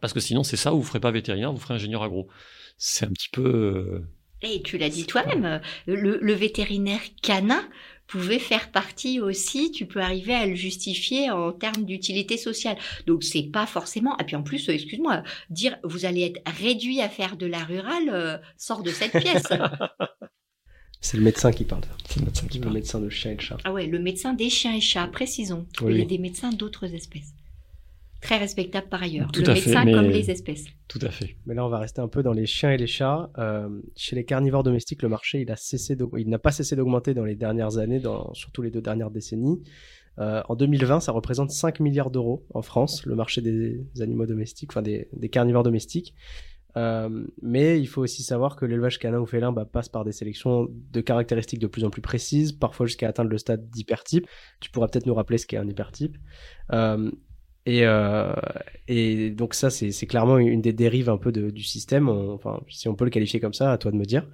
parce que sinon c'est ça, vous ne ferez pas vétérinaire, vous ferez ingénieur agro. C'est un petit peu... Euh, et tu l'as dit toi-même, le, le vétérinaire canin pouvait faire partie aussi, tu peux arriver à le justifier en termes d'utilité sociale. Donc c'est pas forcément, et puis en plus, excuse-moi, dire vous allez être réduit à faire de la rurale euh, sort de cette pièce. *laughs* C'est le médecin qui parle. C'est le médecin qui parle. Le médecin de chiens et de chats. Ah ouais, le médecin des chiens et chats, précisons. Il y a des médecins d'autres espèces très respectable par ailleurs. Tout le médecin comme les espèces. Tout à fait. Mais là, on va rester un peu dans les chiens et les chats. Euh, chez les carnivores domestiques, le marché, il a cessé il n'a pas cessé d'augmenter dans les dernières années, dans, surtout les deux dernières décennies. Euh, en 2020, ça représente 5 milliards d'euros en France, le marché des animaux domestiques, enfin des, carnivores domestiques. Euh, mais il faut aussi savoir que l'élevage canin ou félin bah, passe par des sélections de caractéristiques de plus en plus précises, parfois jusqu'à atteindre le stade d'hypertype. Tu pourras peut-être nous rappeler ce qu'est un hypertype. Euh, et, euh, donc ça, c'est clairement une des dérives un peu du système, enfin si on peut le qualifier comme ça, à toi de me dire.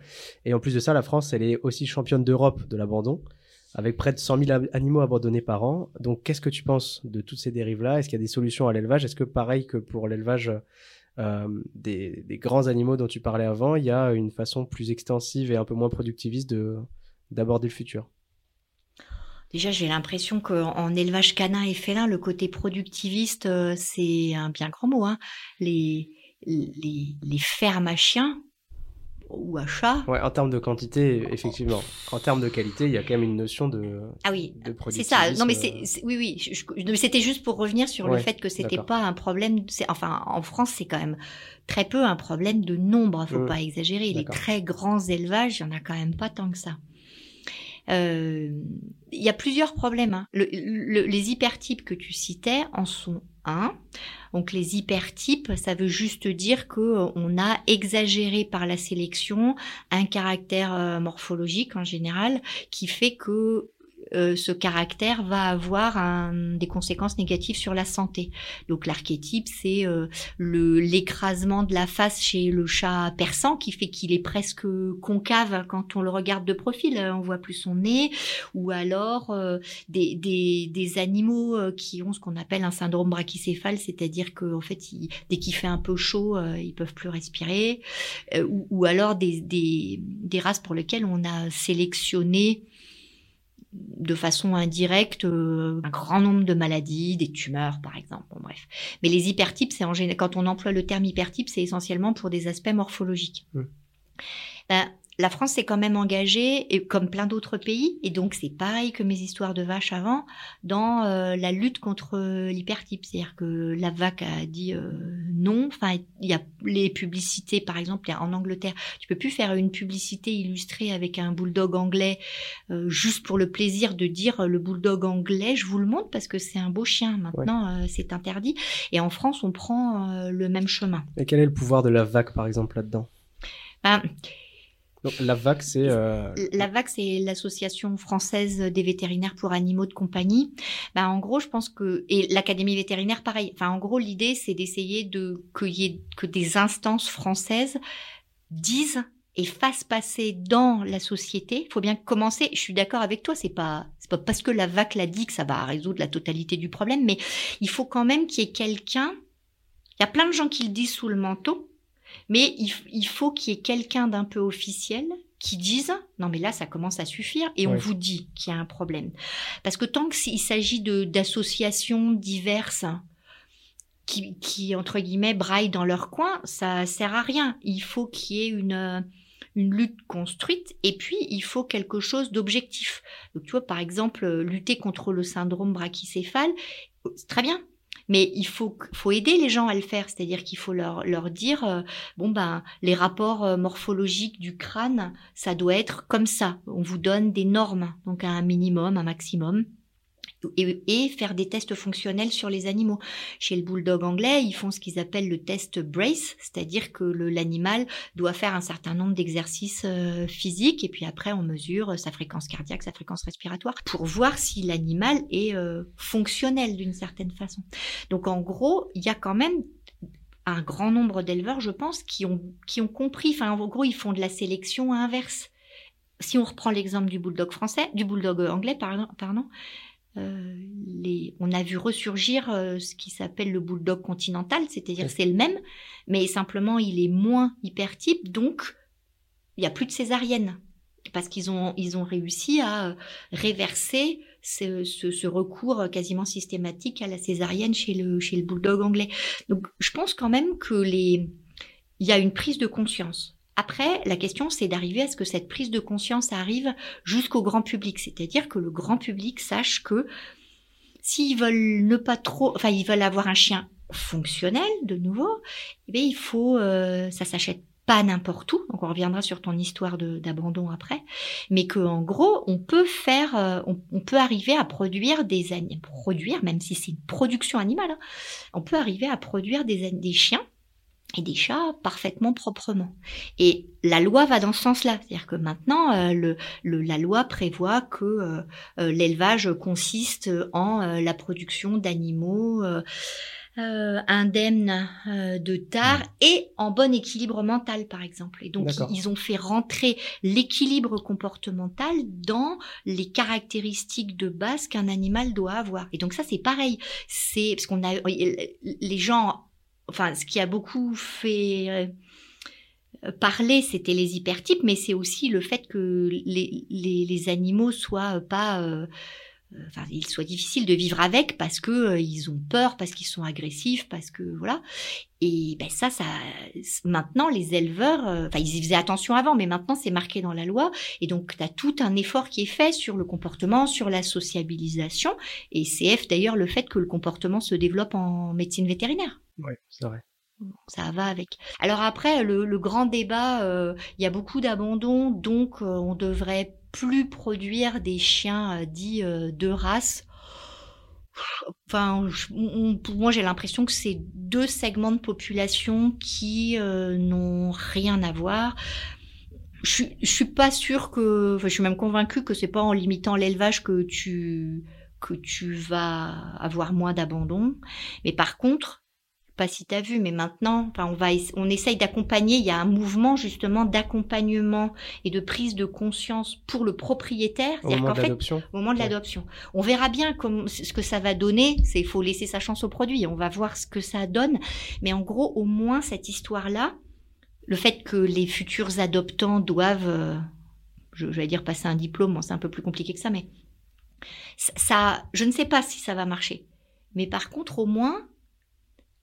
Et en plus de ça, la France, elle est aussi championne d'Europe de l'abandon, avec près de 100 000 animaux abandonnés par an. Donc qu'est-ce que tu penses de toutes ces dérives-là? Est-ce qu'il y a des solutions à l'élevage? Est-ce que pareil que pour l'élevage des, des, grands animaux dont tu parlais avant, il y a une façon plus extensive et un peu moins productiviste d'aborder le futur Déjà, j'ai l'impression qu'en élevage canin et félin, le côté productiviste, euh, c'est un bien grand mot. Hein. Les, les, les fermes à chiens ou à chats. Ouais, en termes de quantité, effectivement. En termes de qualité, il y a quand même une notion de. Ah oui, c'est ça. Non, mais c'est, oui, oui. c'était juste pour revenir sur le fait que c'était pas un problème. Enfin, en France, c'est quand même très peu un problème de nombre. Faut mmh. pas exagérer. Les très grands élevages, il y en a quand même pas tant que ça. Euh, il y a plusieurs problèmes. Hein. les hypertypes que tu citais en sont un. Donc les hypertypes, ça veut juste dire que euh, on a exagéré par la sélection un caractère euh, morphologique en général qui fait que euh, ce caractère va avoir des conséquences négatives sur la santé. Donc l'archétype, c'est euh, l'écrasement de la face chez le chat persan qui fait qu'il est presque concave quand on le regarde de profil, on voit plus son nez, ou alors euh, des, des, des, animaux qui ont ce qu'on appelle un syndrome brachycéphale, c'est-à-dire que en fait, dès qu'il fait un peu chaud, ils peuvent plus respirer, ou, ou, alors des, des races pour lesquelles on a sélectionné de façon indirecte euh, un grand nombre de maladies, des tumeurs par exemple. Bon, bref. Mais les hypertypes, c'est en général, quand on emploie le terme hypertype, c'est essentiellement pour des aspects morphologiques. Mmh. Ben, la France s'est quand même engagée, et comme plein d'autres pays, et donc c'est pareil que mes histoires de vaches avant, dans euh, la lutte contre l'hypertype. C'est-à-dire que la VAC a dit euh, non. Enfin, il y a les publicités, par exemple, en Angleterre, tu peux plus faire une publicité illustrée avec un bulldog anglais euh, juste pour le plaisir de dire le bulldog anglais, je vous le montre parce que c'est un beau chien. Maintenant, c'est interdit. Et en France, on prend le même chemin. Et quel est le pouvoir de la VAC, par exemple, là-dedans? Ben, la VAC, c'est euh, la VAC, c'est l'association française des vétérinaires pour animaux de compagnie. Ben, en gros, je pense que et l'académie vétérinaire, pareil. Enfin, en gros, l'idée, c'est d'essayer de qu'il y ait que des instances françaises disent et fassent passer dans la société. Il faut bien commencer. Je suis d'accord avec toi. C'est pas c'est pas parce que la VAC l'a dit que ça va résoudre la totalité du problème, mais il faut quand même qu'il y ait quelqu'un. Il y a plein de gens qui le disent sous le manteau mais il, faut qu'il y ait quelqu'un d'un peu officiel qui dise non mais là ça commence à suffire et on vous dit qu'il y a un problème. Parce que tant qu'il s'agit d'associations diverses qui, qui, entre guillemets braillent dans leur coin ça sert à rien. Il faut qu'il y ait une une lutte construite et puis il faut quelque chose d'objectif. Donc tu vois par exemple lutter contre le syndrome brachycéphale c'est très bien mais il faut, faut aider les gens à le faire, c'est-à-dire qu'il faut leur, leur dire, euh, bon ben, les rapports euh, morphologiques du crâne, ça doit être comme ça. On vous donne des normes, donc un minimum, un maximum et, faire des tests fonctionnels sur les animaux. Chez le bulldog anglais, ils font ce qu'ils appellent le test brace, c'est-à-dire que l'animal doit faire un certain nombre d'exercices euh, physiques et puis après on mesure sa fréquence cardiaque, sa fréquence respiratoire pour voir si l'animal est euh, fonctionnel d'une certaine façon. Donc en gros, il y a quand même un grand nombre d'éleveurs, je pense, qui ont, qui ont compris, enfin en gros, ils font de la sélection inverse. Si on reprend l'exemple du bulldog français, du bulldog anglais, pardon euh, les, on a vu ressurgir euh, ce qui s'appelle le bulldog continental, c'est-à-dire c'est le même, mais simplement il est moins hypertype, donc il n'y a plus de césarienne parce qu'ils ont, ils ont réussi à euh, réverser ce, ce, recours quasiment systématique à la césarienne chez le, chez le bulldog anglais. Donc, je pense quand même que les, il y a une prise de conscience. Après, la question, c'est d'arriver à ce que cette prise de conscience arrive jusqu'au grand public. C'est-à-dire que le grand public sache que s'ils veulent ne pas trop, enfin, ils veulent avoir un chien fonctionnel, de nouveau, eh bien, il faut, euh, ça s'achète pas n'importe où, donc on reviendra sur ton histoire d'abandon après, mais que en gros on peut faire, euh, on, peut arriver à produire des produire, même si c'est une production animale, hein, on peut arriver à produire des, des chiens et des chats parfaitement proprement. Et la loi va dans ce sens-là, c'est-à-dire que maintenant euh, le, le, la loi prévoit que euh, l'élevage consiste en la production d'animaux euh, indemne euh, de tard et en bon équilibre mental, par exemple. Et donc, ils ont fait rentrer l'équilibre comportemental dans les caractéristiques de base qu'un animal doit avoir. Et donc, ça, c'est pareil. C'est parce qu'on a les gens, enfin, ce qui a beaucoup fait euh, parler, c'était les hypertypes, mais c'est aussi le fait que les, les, les animaux soient pas euh, enfin, il soit difficile de vivre avec parce que euh, ils ont peur, parce qu'ils sont agressifs, parce que voilà. Et ben ça, ça, maintenant les éleveurs, euh, enfin ils y faisaient attention avant, mais maintenant c'est marqué dans la loi. Et donc tu as tout un effort qui est fait sur le comportement, sur la sociabilisation. Et CF d'ailleurs le fait que le comportement se développe en médecine vétérinaire. Oui, c'est vrai ça va avec. Alors après, le, grand débat, il y a beaucoup d'abandon, donc on devrait plus produire des chiens euh, dits euh, de race. Enfin, moi, j'ai l'impression que c'est deux segments de population qui euh, n'ont rien à voir. Je, je suis pas sûre que, enfin, je suis même convaincue que c'est pas en limitant l'élevage que tu que tu vas avoir moins d'abandon. Mais par contre, pas si tu as vu, mais maintenant, enfin, on va, on essaye d'accompagner. Il y a un mouvement justement d'accompagnement et de prise de conscience pour le propriétaire. Au moment de l'adoption. Au moment de l'adoption. On verra bien comme, ce que ça va donner. C'est, il faut laisser sa chance au produit. On va voir ce que ça donne. Mais en gros, au moins, cette histoire-là, le fait que les futurs adoptants doivent, euh, je, vais dire passer un diplôme, c'est un peu plus compliqué que ça, mais ça, je ne sais pas si ça va marcher. Mais par contre, au moins,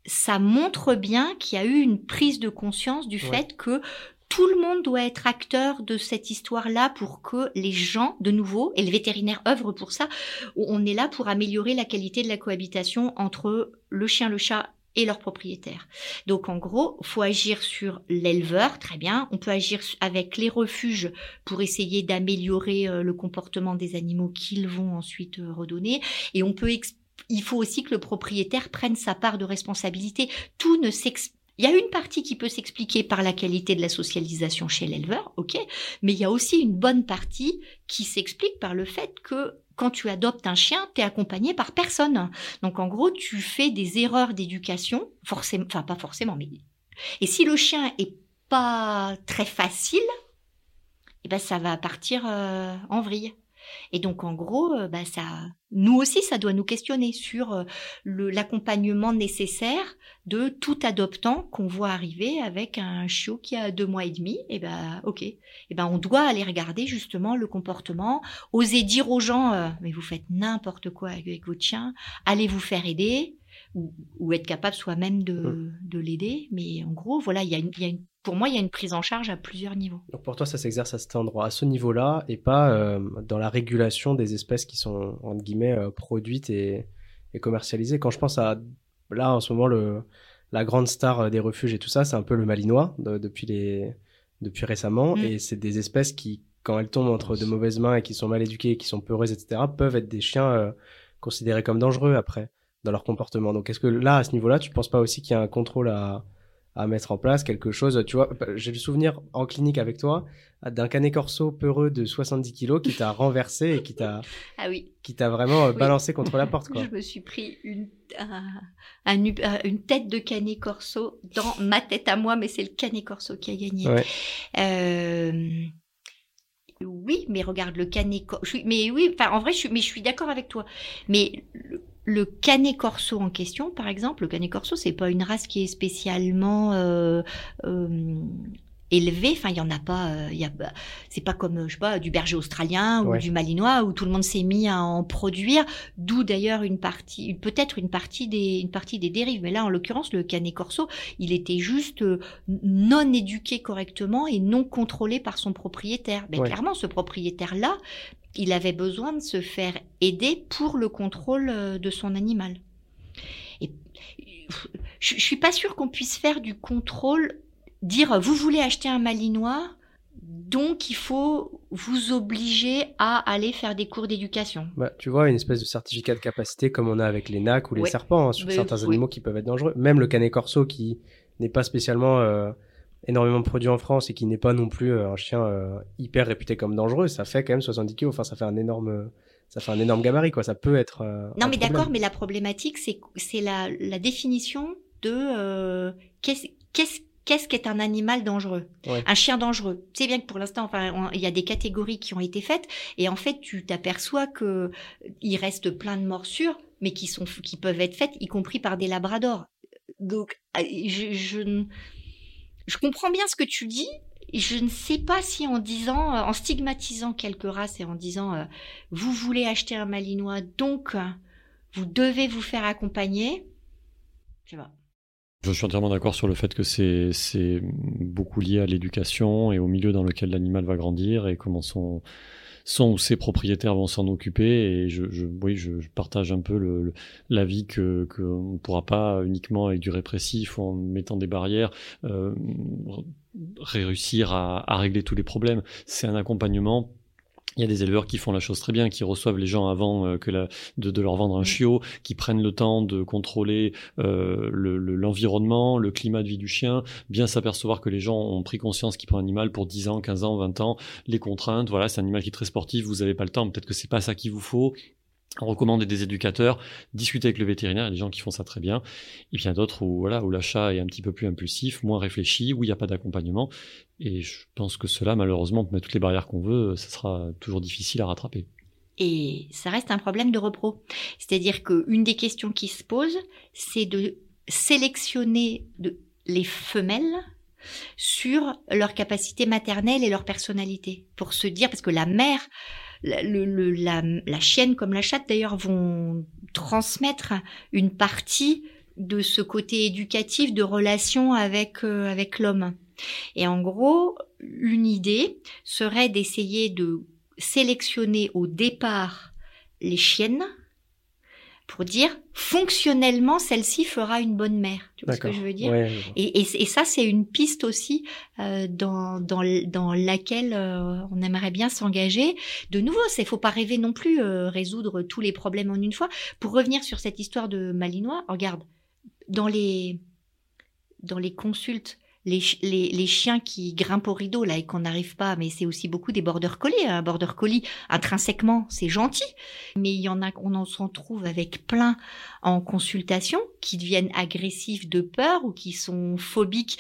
ça montre bien qu'il y a eu une prise de conscience du fait que tout le monde doit être acteur de cette histoire-là pour que les gens, de nouveau, et le vétérinaire œuvre pour ça, on est là pour améliorer la qualité de la cohabitation entre le chien, le chat et leur propriétaire. Donc en gros, faut agir sur l'éleveur, très bien. On peut agir avec les refuges pour essayer d'améliorer euh, le comportement des animaux qu'ils vont ensuite euh, redonner. Et on peut il faut aussi que le propriétaire prenne sa part de responsabilité. Tout ne il y a une partie qui peut s'expliquer par la qualité de la socialisation chez l'éleveur, ok, mais il y a aussi une bonne partie qui s'explique par le fait que quand tu adoptes un chien, tu es accompagné par personne. Donc en gros, tu fais des erreurs d'éducation, forcément, enfin pas forcément, mais et si le chien est pas très facile, eh ben ça va partir euh, en vrille. Et donc, en gros, euh, bah, ça, nous aussi, ça doit nous questionner sur euh, l'accompagnement nécessaire de tout adoptant qu'on voit arriver avec un chiot qui a deux mois et demi. Et ben, ok. Et ben, on doit aller regarder justement le comportement, oser dire aux gens, euh, mais vous faites n'importe quoi avec, votre chien, allez vous faire aider. Ou, être capable soi-même de, mmh. de l'aider. Mais en gros, voilà, il y y a une pour moi, il y a une prise en charge à plusieurs niveaux. Donc pour toi, ça s'exerce à cet endroit, à ce niveau-là, et pas euh, dans la régulation des espèces qui sont, entre guillemets, euh, produites et, commercialisées. Quand je pense à, là, en ce moment, le, la grande star euh, des refuges et tout ça, c'est un peu le malinois depuis, les, depuis récemment, mm. et c'est des espèces qui, quand elles tombent entre de mauvaises mains et qui sont mal éduquées, qui sont peureuses, etc., peuvent être des chiens considérés comme dangereux après, dans leur comportement. Donc est-ce que là, à ce niveau-là, tu ne penses pas aussi qu'il y a un contrôle à à mettre en place quelque chose. Tu vois, j'ai le souvenir en clinique avec toi d'un canet corso peureux de 70 kilos qui t'a renversé et qui t'a *laughs* ah oui. qui t'a vraiment euh, balancé contre la porte. *laughs* Quoi. Je me suis pris une, une tête de canet corso dans ma tête à moi, mais c'est le canet corso qui a gagné. Euh, oui, mais regarde le canet corso. Mais oui, enfin en vrai, je suis, mais je suis d'accord avec toi. Mais le, canet corso en question, par exemple, le canet corso, c'est pas une race qui est spécialement euh, élevé. Enfin, il y en a pas. Euh, il c'est pas comme je sais pas du berger australien ou du malinois où tout le monde s'est mis à en produire. D'où d'ailleurs une partie, peut-être une partie des, une partie des dérives. Mais là, en l'occurrence, le canet corso, il était juste euh, non éduqué correctement et non contrôlé par son propriétaire. Mais clairement, ce propriétaire-là, il avait besoin de se faire aider pour le contrôle euh, de son animal. Et je, je suis pas sûre qu'on puisse faire du contrôle dire vous voulez acheter un malinois, donc il faut vous obliger à aller faire des cours d'éducation. Bah, tu vois, une espèce de certificat de capacité comme on a avec les nacs ou les serpents hein, sur certains animaux qui peuvent être dangereux. Même le canet corso qui n'est pas spécialement euh, énormément produit en France et qui n'est pas non plus euh, un chien euh, hyper réputé comme dangereux, ça fait quand même 70 kg. Enfin, ça fait un énorme ça fait un énorme gabarit, quoi. Ça peut être. non, mais d'accord, mais la problématique, c'est c'est la, la définition de qu'est-ce qu'est-ce qu'est-ce qu'est un animal dangereux? Un chien dangereux. C'est bien que pour l'instant, enfin, il y a des catégories qui ont été faites, et en fait, tu t'aperçois que il reste plein de morsures, mais qui sont, qui peuvent être faites, y compris par des labradors. Donc, euh, je, je, je comprends bien ce que tu dis. Je ne sais pas si en disant, en stigmatisant quelques races et en disant, euh, vous voulez acheter un malinois, donc vous devez vous faire accompagner. Je sais pas. Je suis entièrement d'accord sur le fait que c'est beaucoup lié à l'éducation et au milieu dans lequel l'animal va grandir et comment son, son ou ses propriétaires vont s'en occuper. Et je, je oui, je, partage un peu l'avis que qu'on ne pourra pas uniquement avec du répressif ou en mettant des barrières euh, réussir à, à régler tous les problèmes. C'est un accompagnement il y a des éleveurs qui font la chose très bien, qui reçoivent les gens avant euh, que la, de, leur vendre un chiot, qui prennent le temps de contrôler euh, l'environnement, le, climat de vie du chien, bien s'apercevoir que les gens ont pris conscience qu'ils prennent un animal pour 10 ans, 15 ans, 20 ans, les contraintes, voilà, c'est un animal qui est très sportif, vous n'avez pas le temps, peut-être que c'est pas ça qu'il vous faut, recommander des éducateurs, discuter avec le vétérinaire, il y a des gens qui font ça très bien, et puis il y a d'autres où, voilà, où l'achat est un petit peu plus impulsif, moins réfléchi, où il n'y a pas d'accompagnement, et je pense que cela, malheureusement, pour mettre toutes les barrières qu'on veut, ça sera toujours difficile à rattraper. Et ça reste un problème de repro. C'est-à-dire qu'une des questions qui se pose, c'est de sélectionner les femelles sur leur capacité maternelle et leur personnalité. Pour se dire, parce que la mère, la, chienne comme la chatte d'ailleurs vont transmettre une partie de ce côté éducatif de relation avec, euh, avec l'homme. Et en gros, une idée serait d'essayer de sélectionner au départ les chiennes pour dire fonctionnellement celle-ci fera une bonne mère. Tu vois ce que je veux dire et, et, ça c'est une piste aussi euh, dans, dans, dans laquelle euh, on aimerait bien s'engager. De nouveau, c'est faut pas rêver non plus euh, résoudre tous les problèmes en une fois. Pour revenir sur cette histoire de Malinois, regarde dans les dans les consultes les, les, chiens qui grimpent au rideau là et qu'on n'arrive pas, mais c'est aussi beaucoup des border collies. Un border collie, intrinsèquement, c'est gentil, mais il y en a, on en s'en trouve avec plein en consultation qui deviennent agressifs de peur ou qui sont phobiques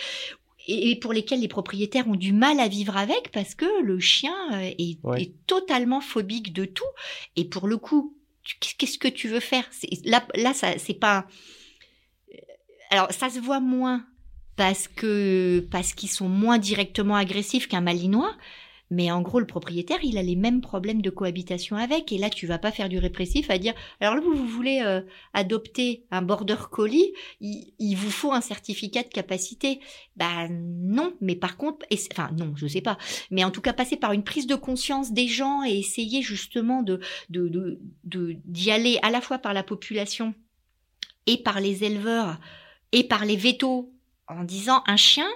et pour lesquels les propriétaires ont du mal à vivre avec parce que le chien euh, est, est totalement phobique de tout. Et pour le coup, qu'est-ce que tu veux faire? Là, là, ça, c'est pas. Euh, alors, ça se voit moins parce que parce qu'ils sont moins directement agressifs qu'un malinois. Mais en gros, le propriétaire, il a les mêmes problèmes de cohabitation avec. Et là, tu vas pas faire du répressif à dire, alors là, vous, vous voulez euh, adopter un border collie, il, vous faut un certificat de capacité. Ben non, mais par contre, enfin non, je sais pas. Mais en tout cas, passer par une prise de conscience des gens et essayer justement de de d'y aller à la fois par la population et par les éleveurs et par les vétos en disant un chien,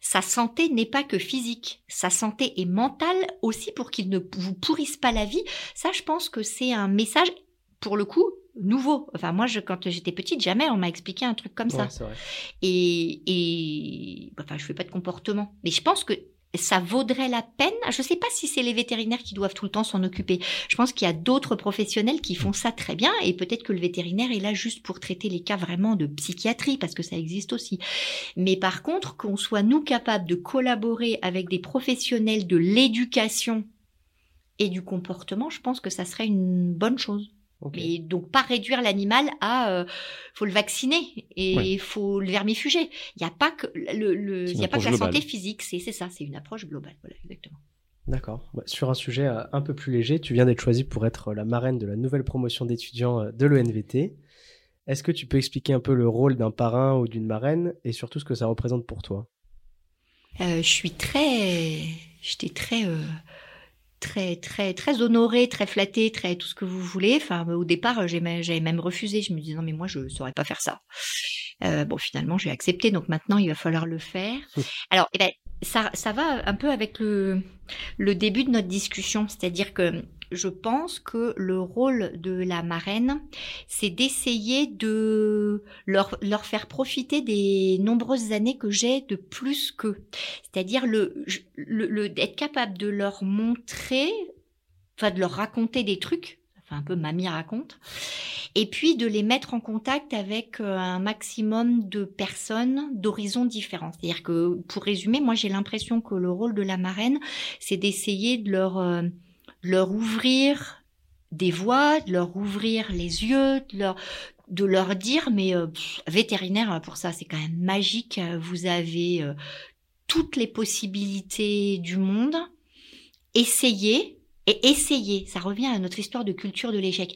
sa santé n'est pas que physique, sa santé est mentale aussi pour qu'il ne vous pourrisse pas la vie. Ça, je pense que c'est un message, pour le coup, nouveau. Enfin, moi, je, quand j'étais petite, jamais on m'a expliqué un truc comme ça. Ouais, c'est vrai. Et, et enfin, je fais pas de comportement. Mais je pense que ça vaudrait la peine? Je sais pas si c'est les vétérinaires qui doivent tout le temps s'en occuper. Je pense qu'il y a d'autres professionnels qui font ça très bien et peut-être que le vétérinaire est là juste pour traiter les cas vraiment de psychiatrie parce que ça existe aussi. Mais par contre, qu'on soit nous capables de collaborer avec des professionnels de l'éducation et du comportement, je pense que ça serait une bonne chose. Ok. Mais donc pas réduire l'animal à euh, faut le vacciner et il Ouais. faut le vermifuger. Il n'y a pas que le, y a pas que la globale. santé physique, c'est c'est ça, c'est une approche globale. Voilà, exactement. D'accord. Ouais, Sur un sujet euh, un peu plus léger, tu viens d'être choisie pour être la marraine de la nouvelle promotion d'étudiants euh, de l'ENVT. Est-ce que tu peux expliquer un peu le rôle d'un parrain ou d'une marraine et surtout ce que ça représente pour toi? Euh, je suis très, j'étais très, euh, très, très, très honorée, très flattée, très tout ce que vous voulez. Enfin, au départ, j'avais même refusé. Je me disais non mais moi je saurais pas faire ça. Euh, bon, finalement, j'ai accepté. Donc maintenant, il va falloir le faire. Alors, eh ben, ça, ça va un peu avec le, le début de notre discussion, c'est-à-dire que je pense que le rôle de la marraine, c'est d'essayer de leur, leur faire profiter des nombreuses années que j'ai de plus qu'eux. C'est-à-dire le, le, le- d'être capable de leur montrer, enfin de leur raconter des trucs, enfin un peu mamie raconte, et puis de les mettre en contact avec euh, un maximum de personnes d'horizons différents. C'est-à-dire que, pour résumer, moi j'ai l'impression que le rôle de la marraine, c'est d'essayer de leur, euh, leur ouvrir des voies, leur ouvrir les yeux, de leur, de leur dire, mais euh, vétérinaire, pour ça, c'est quand même magique. euh, Vous avez euh, toutes les possibilités du monde. Essayez, et essayez, ça revient à notre histoire de culture de l'échec.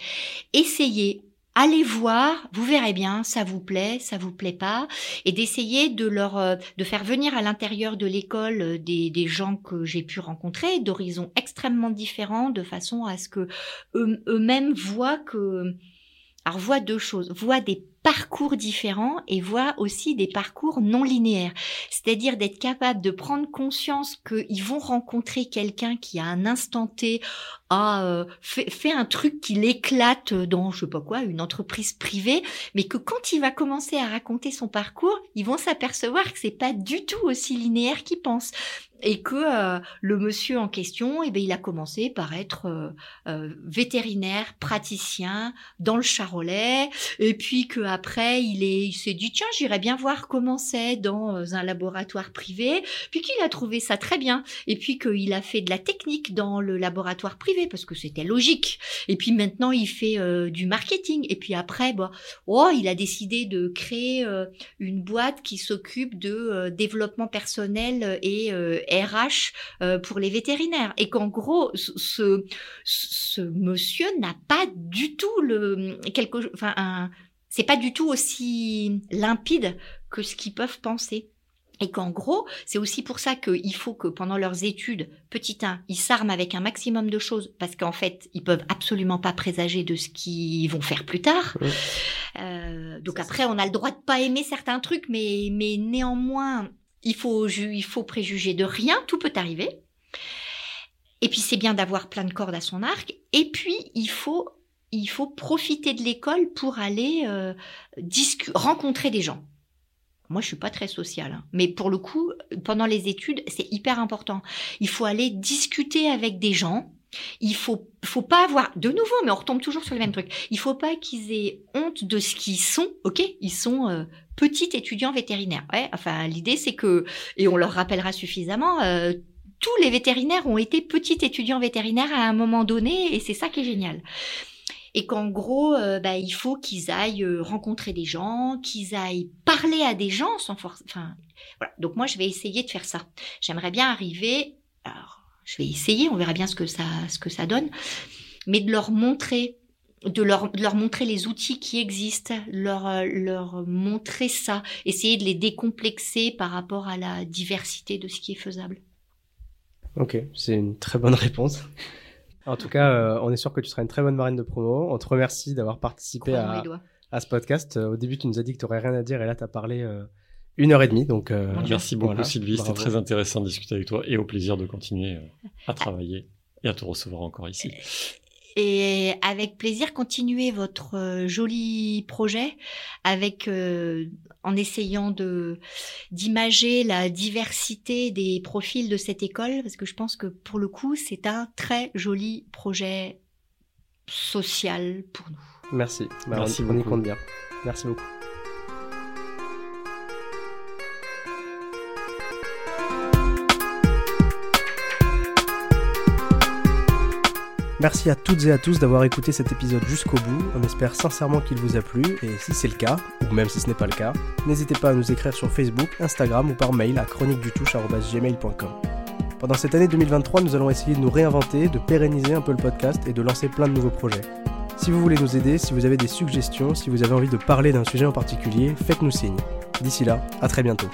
Essayez, allez voir, vous verrez bien, ça vous plaît, ça vous plaît pas, et d'essayer de leur, euh, de faire venir à l'intérieur de l'école euh, des, des gens que j'ai pu rencontrer, d'horizons extrêmement différents, de façon à ce que eux- eux-mêmes voient que, alors voient deux choses, voient des parcours différents et voient aussi des parcours non linéaires. C'est-à-dire d'être capable de prendre conscience qu'ils vont rencontrer quelqu'un qui à un instant T a euh, fait, fait un truc qui l'éclate dans je sais pas quoi, une entreprise privée, mais que quand il va commencer à raconter son parcours, ils vont s'apercevoir que c'est pas du tout aussi linéaire qu'ils pensent et que euh, le monsieur en question, eh ben, il a commencé par être euh, euh, vétérinaire, praticien dans le Charolais, et puis que après il est, il s'est dit tiens j'irais bien voir comment c'est dans euh, un laboratoire privé, puis qu'il a trouvé ça très bien, et puis qu'il a fait de la technique dans le laboratoire privé parce que c'était logique, et puis maintenant il fait euh, du marketing, et puis après bah oh il a décidé de créer euh, une boîte qui s'occupe de développement personnel et RH euh, pour les vétérinaires et qu'en gros ce, ce, ce monsieur n'a pas du tout le quelque enfin un c'est pas du tout aussi limpide que ce qu'ils peuvent penser. Et qu'en gros, c'est aussi pour ça qu'il faut que pendant leurs études, petit 1, ils s'arment avec un maximum de choses, parce qu'en fait, ils peuvent absolument pas présager de ce qu'ils vont faire plus tard. Ouais. Euh, donc après, on a le droit de pas aimer certains trucs, mais, mais néanmoins, il faut, il faut préjuger de rien, tout peut arriver. Et puis c'est bien d'avoir plein de cordes à son arc. Et puis il faut, il faut profiter de l'école pour aller euh, rencontrer des gens. Moi, je suis pas très sociale, hein. mais pour le coup, pendant les études, c'est hyper important. Il faut aller discuter avec des gens. Il faut, faut pas avoir de nouveau, mais on retombe toujours sur le même truc. Il faut pas qu'ils aient honte de ce qu'ils sont. Ok, ils sont euh, petits étudiants vétérinaires. Ouais, enfin, l'idée c'est que, et on leur rappellera suffisamment. euh, tous les vétérinaires ont été petits étudiants vétérinaires à un moment donné, et c'est ça qui est génial et qu'en gros, euh, bah, il faut qu'ils aillent euh, rencontrer des gens, qu'ils aillent parler à des gens sans force. Enfin, voilà. Donc moi, je vais essayer de faire ça. J'aimerais bien arriver. Alors, je vais essayer. On verra bien ce que ça, ce que ça donne, mais de leur montrer. De leur, de leur montrer les outils qui existent, leur, leur montrer ça, essayer de les décomplexer par rapport à la diversité de ce qui est faisable. Ok, c'est une très bonne réponse. En tout cas, euh, on est sûr que tu seras une très bonne marraine de promo. On te remercie d'avoir participé à, à ce podcast. Euh, au début, tu nous as dit que tu n'aurais rien à dire et là, tu as parlé euh, une heure et demie. Donc, euh, Merci beaucoup voilà, Sylvie, c'était très intéressant de discuter avec toi et au plaisir de continuer euh, à travailler et à te recevoir encore ici. et avec plaisir continuer votre euh, joli projet avec euh, en essayant de d'imager la diversité des profils de cette école parce que je pense que pour le coup c'est un très joli projet social pour nous. Merci. Bah, Merci on y beaucoup. compte bien. Merci beaucoup. Merci à toutes et à tous d'avoir écouté cet épisode jusqu'au bout. On espère sincèrement qu'il vous a plu et si c'est le cas, ou même si ce n'est pas le cas, n'hésitez pas à nous écrire sur Facebook, Instagram ou par mail à chroniquedutouche.gmail.com. Pendant cette année 2023, nous allons essayer de nous réinventer, de pérenniser un peu le podcast et de lancer plein de nouveaux projets. Si vous voulez nous aider, si vous avez des suggestions, si vous avez envie de parler d'un sujet en particulier, faites-nous signe. D'ici là, à très bientôt.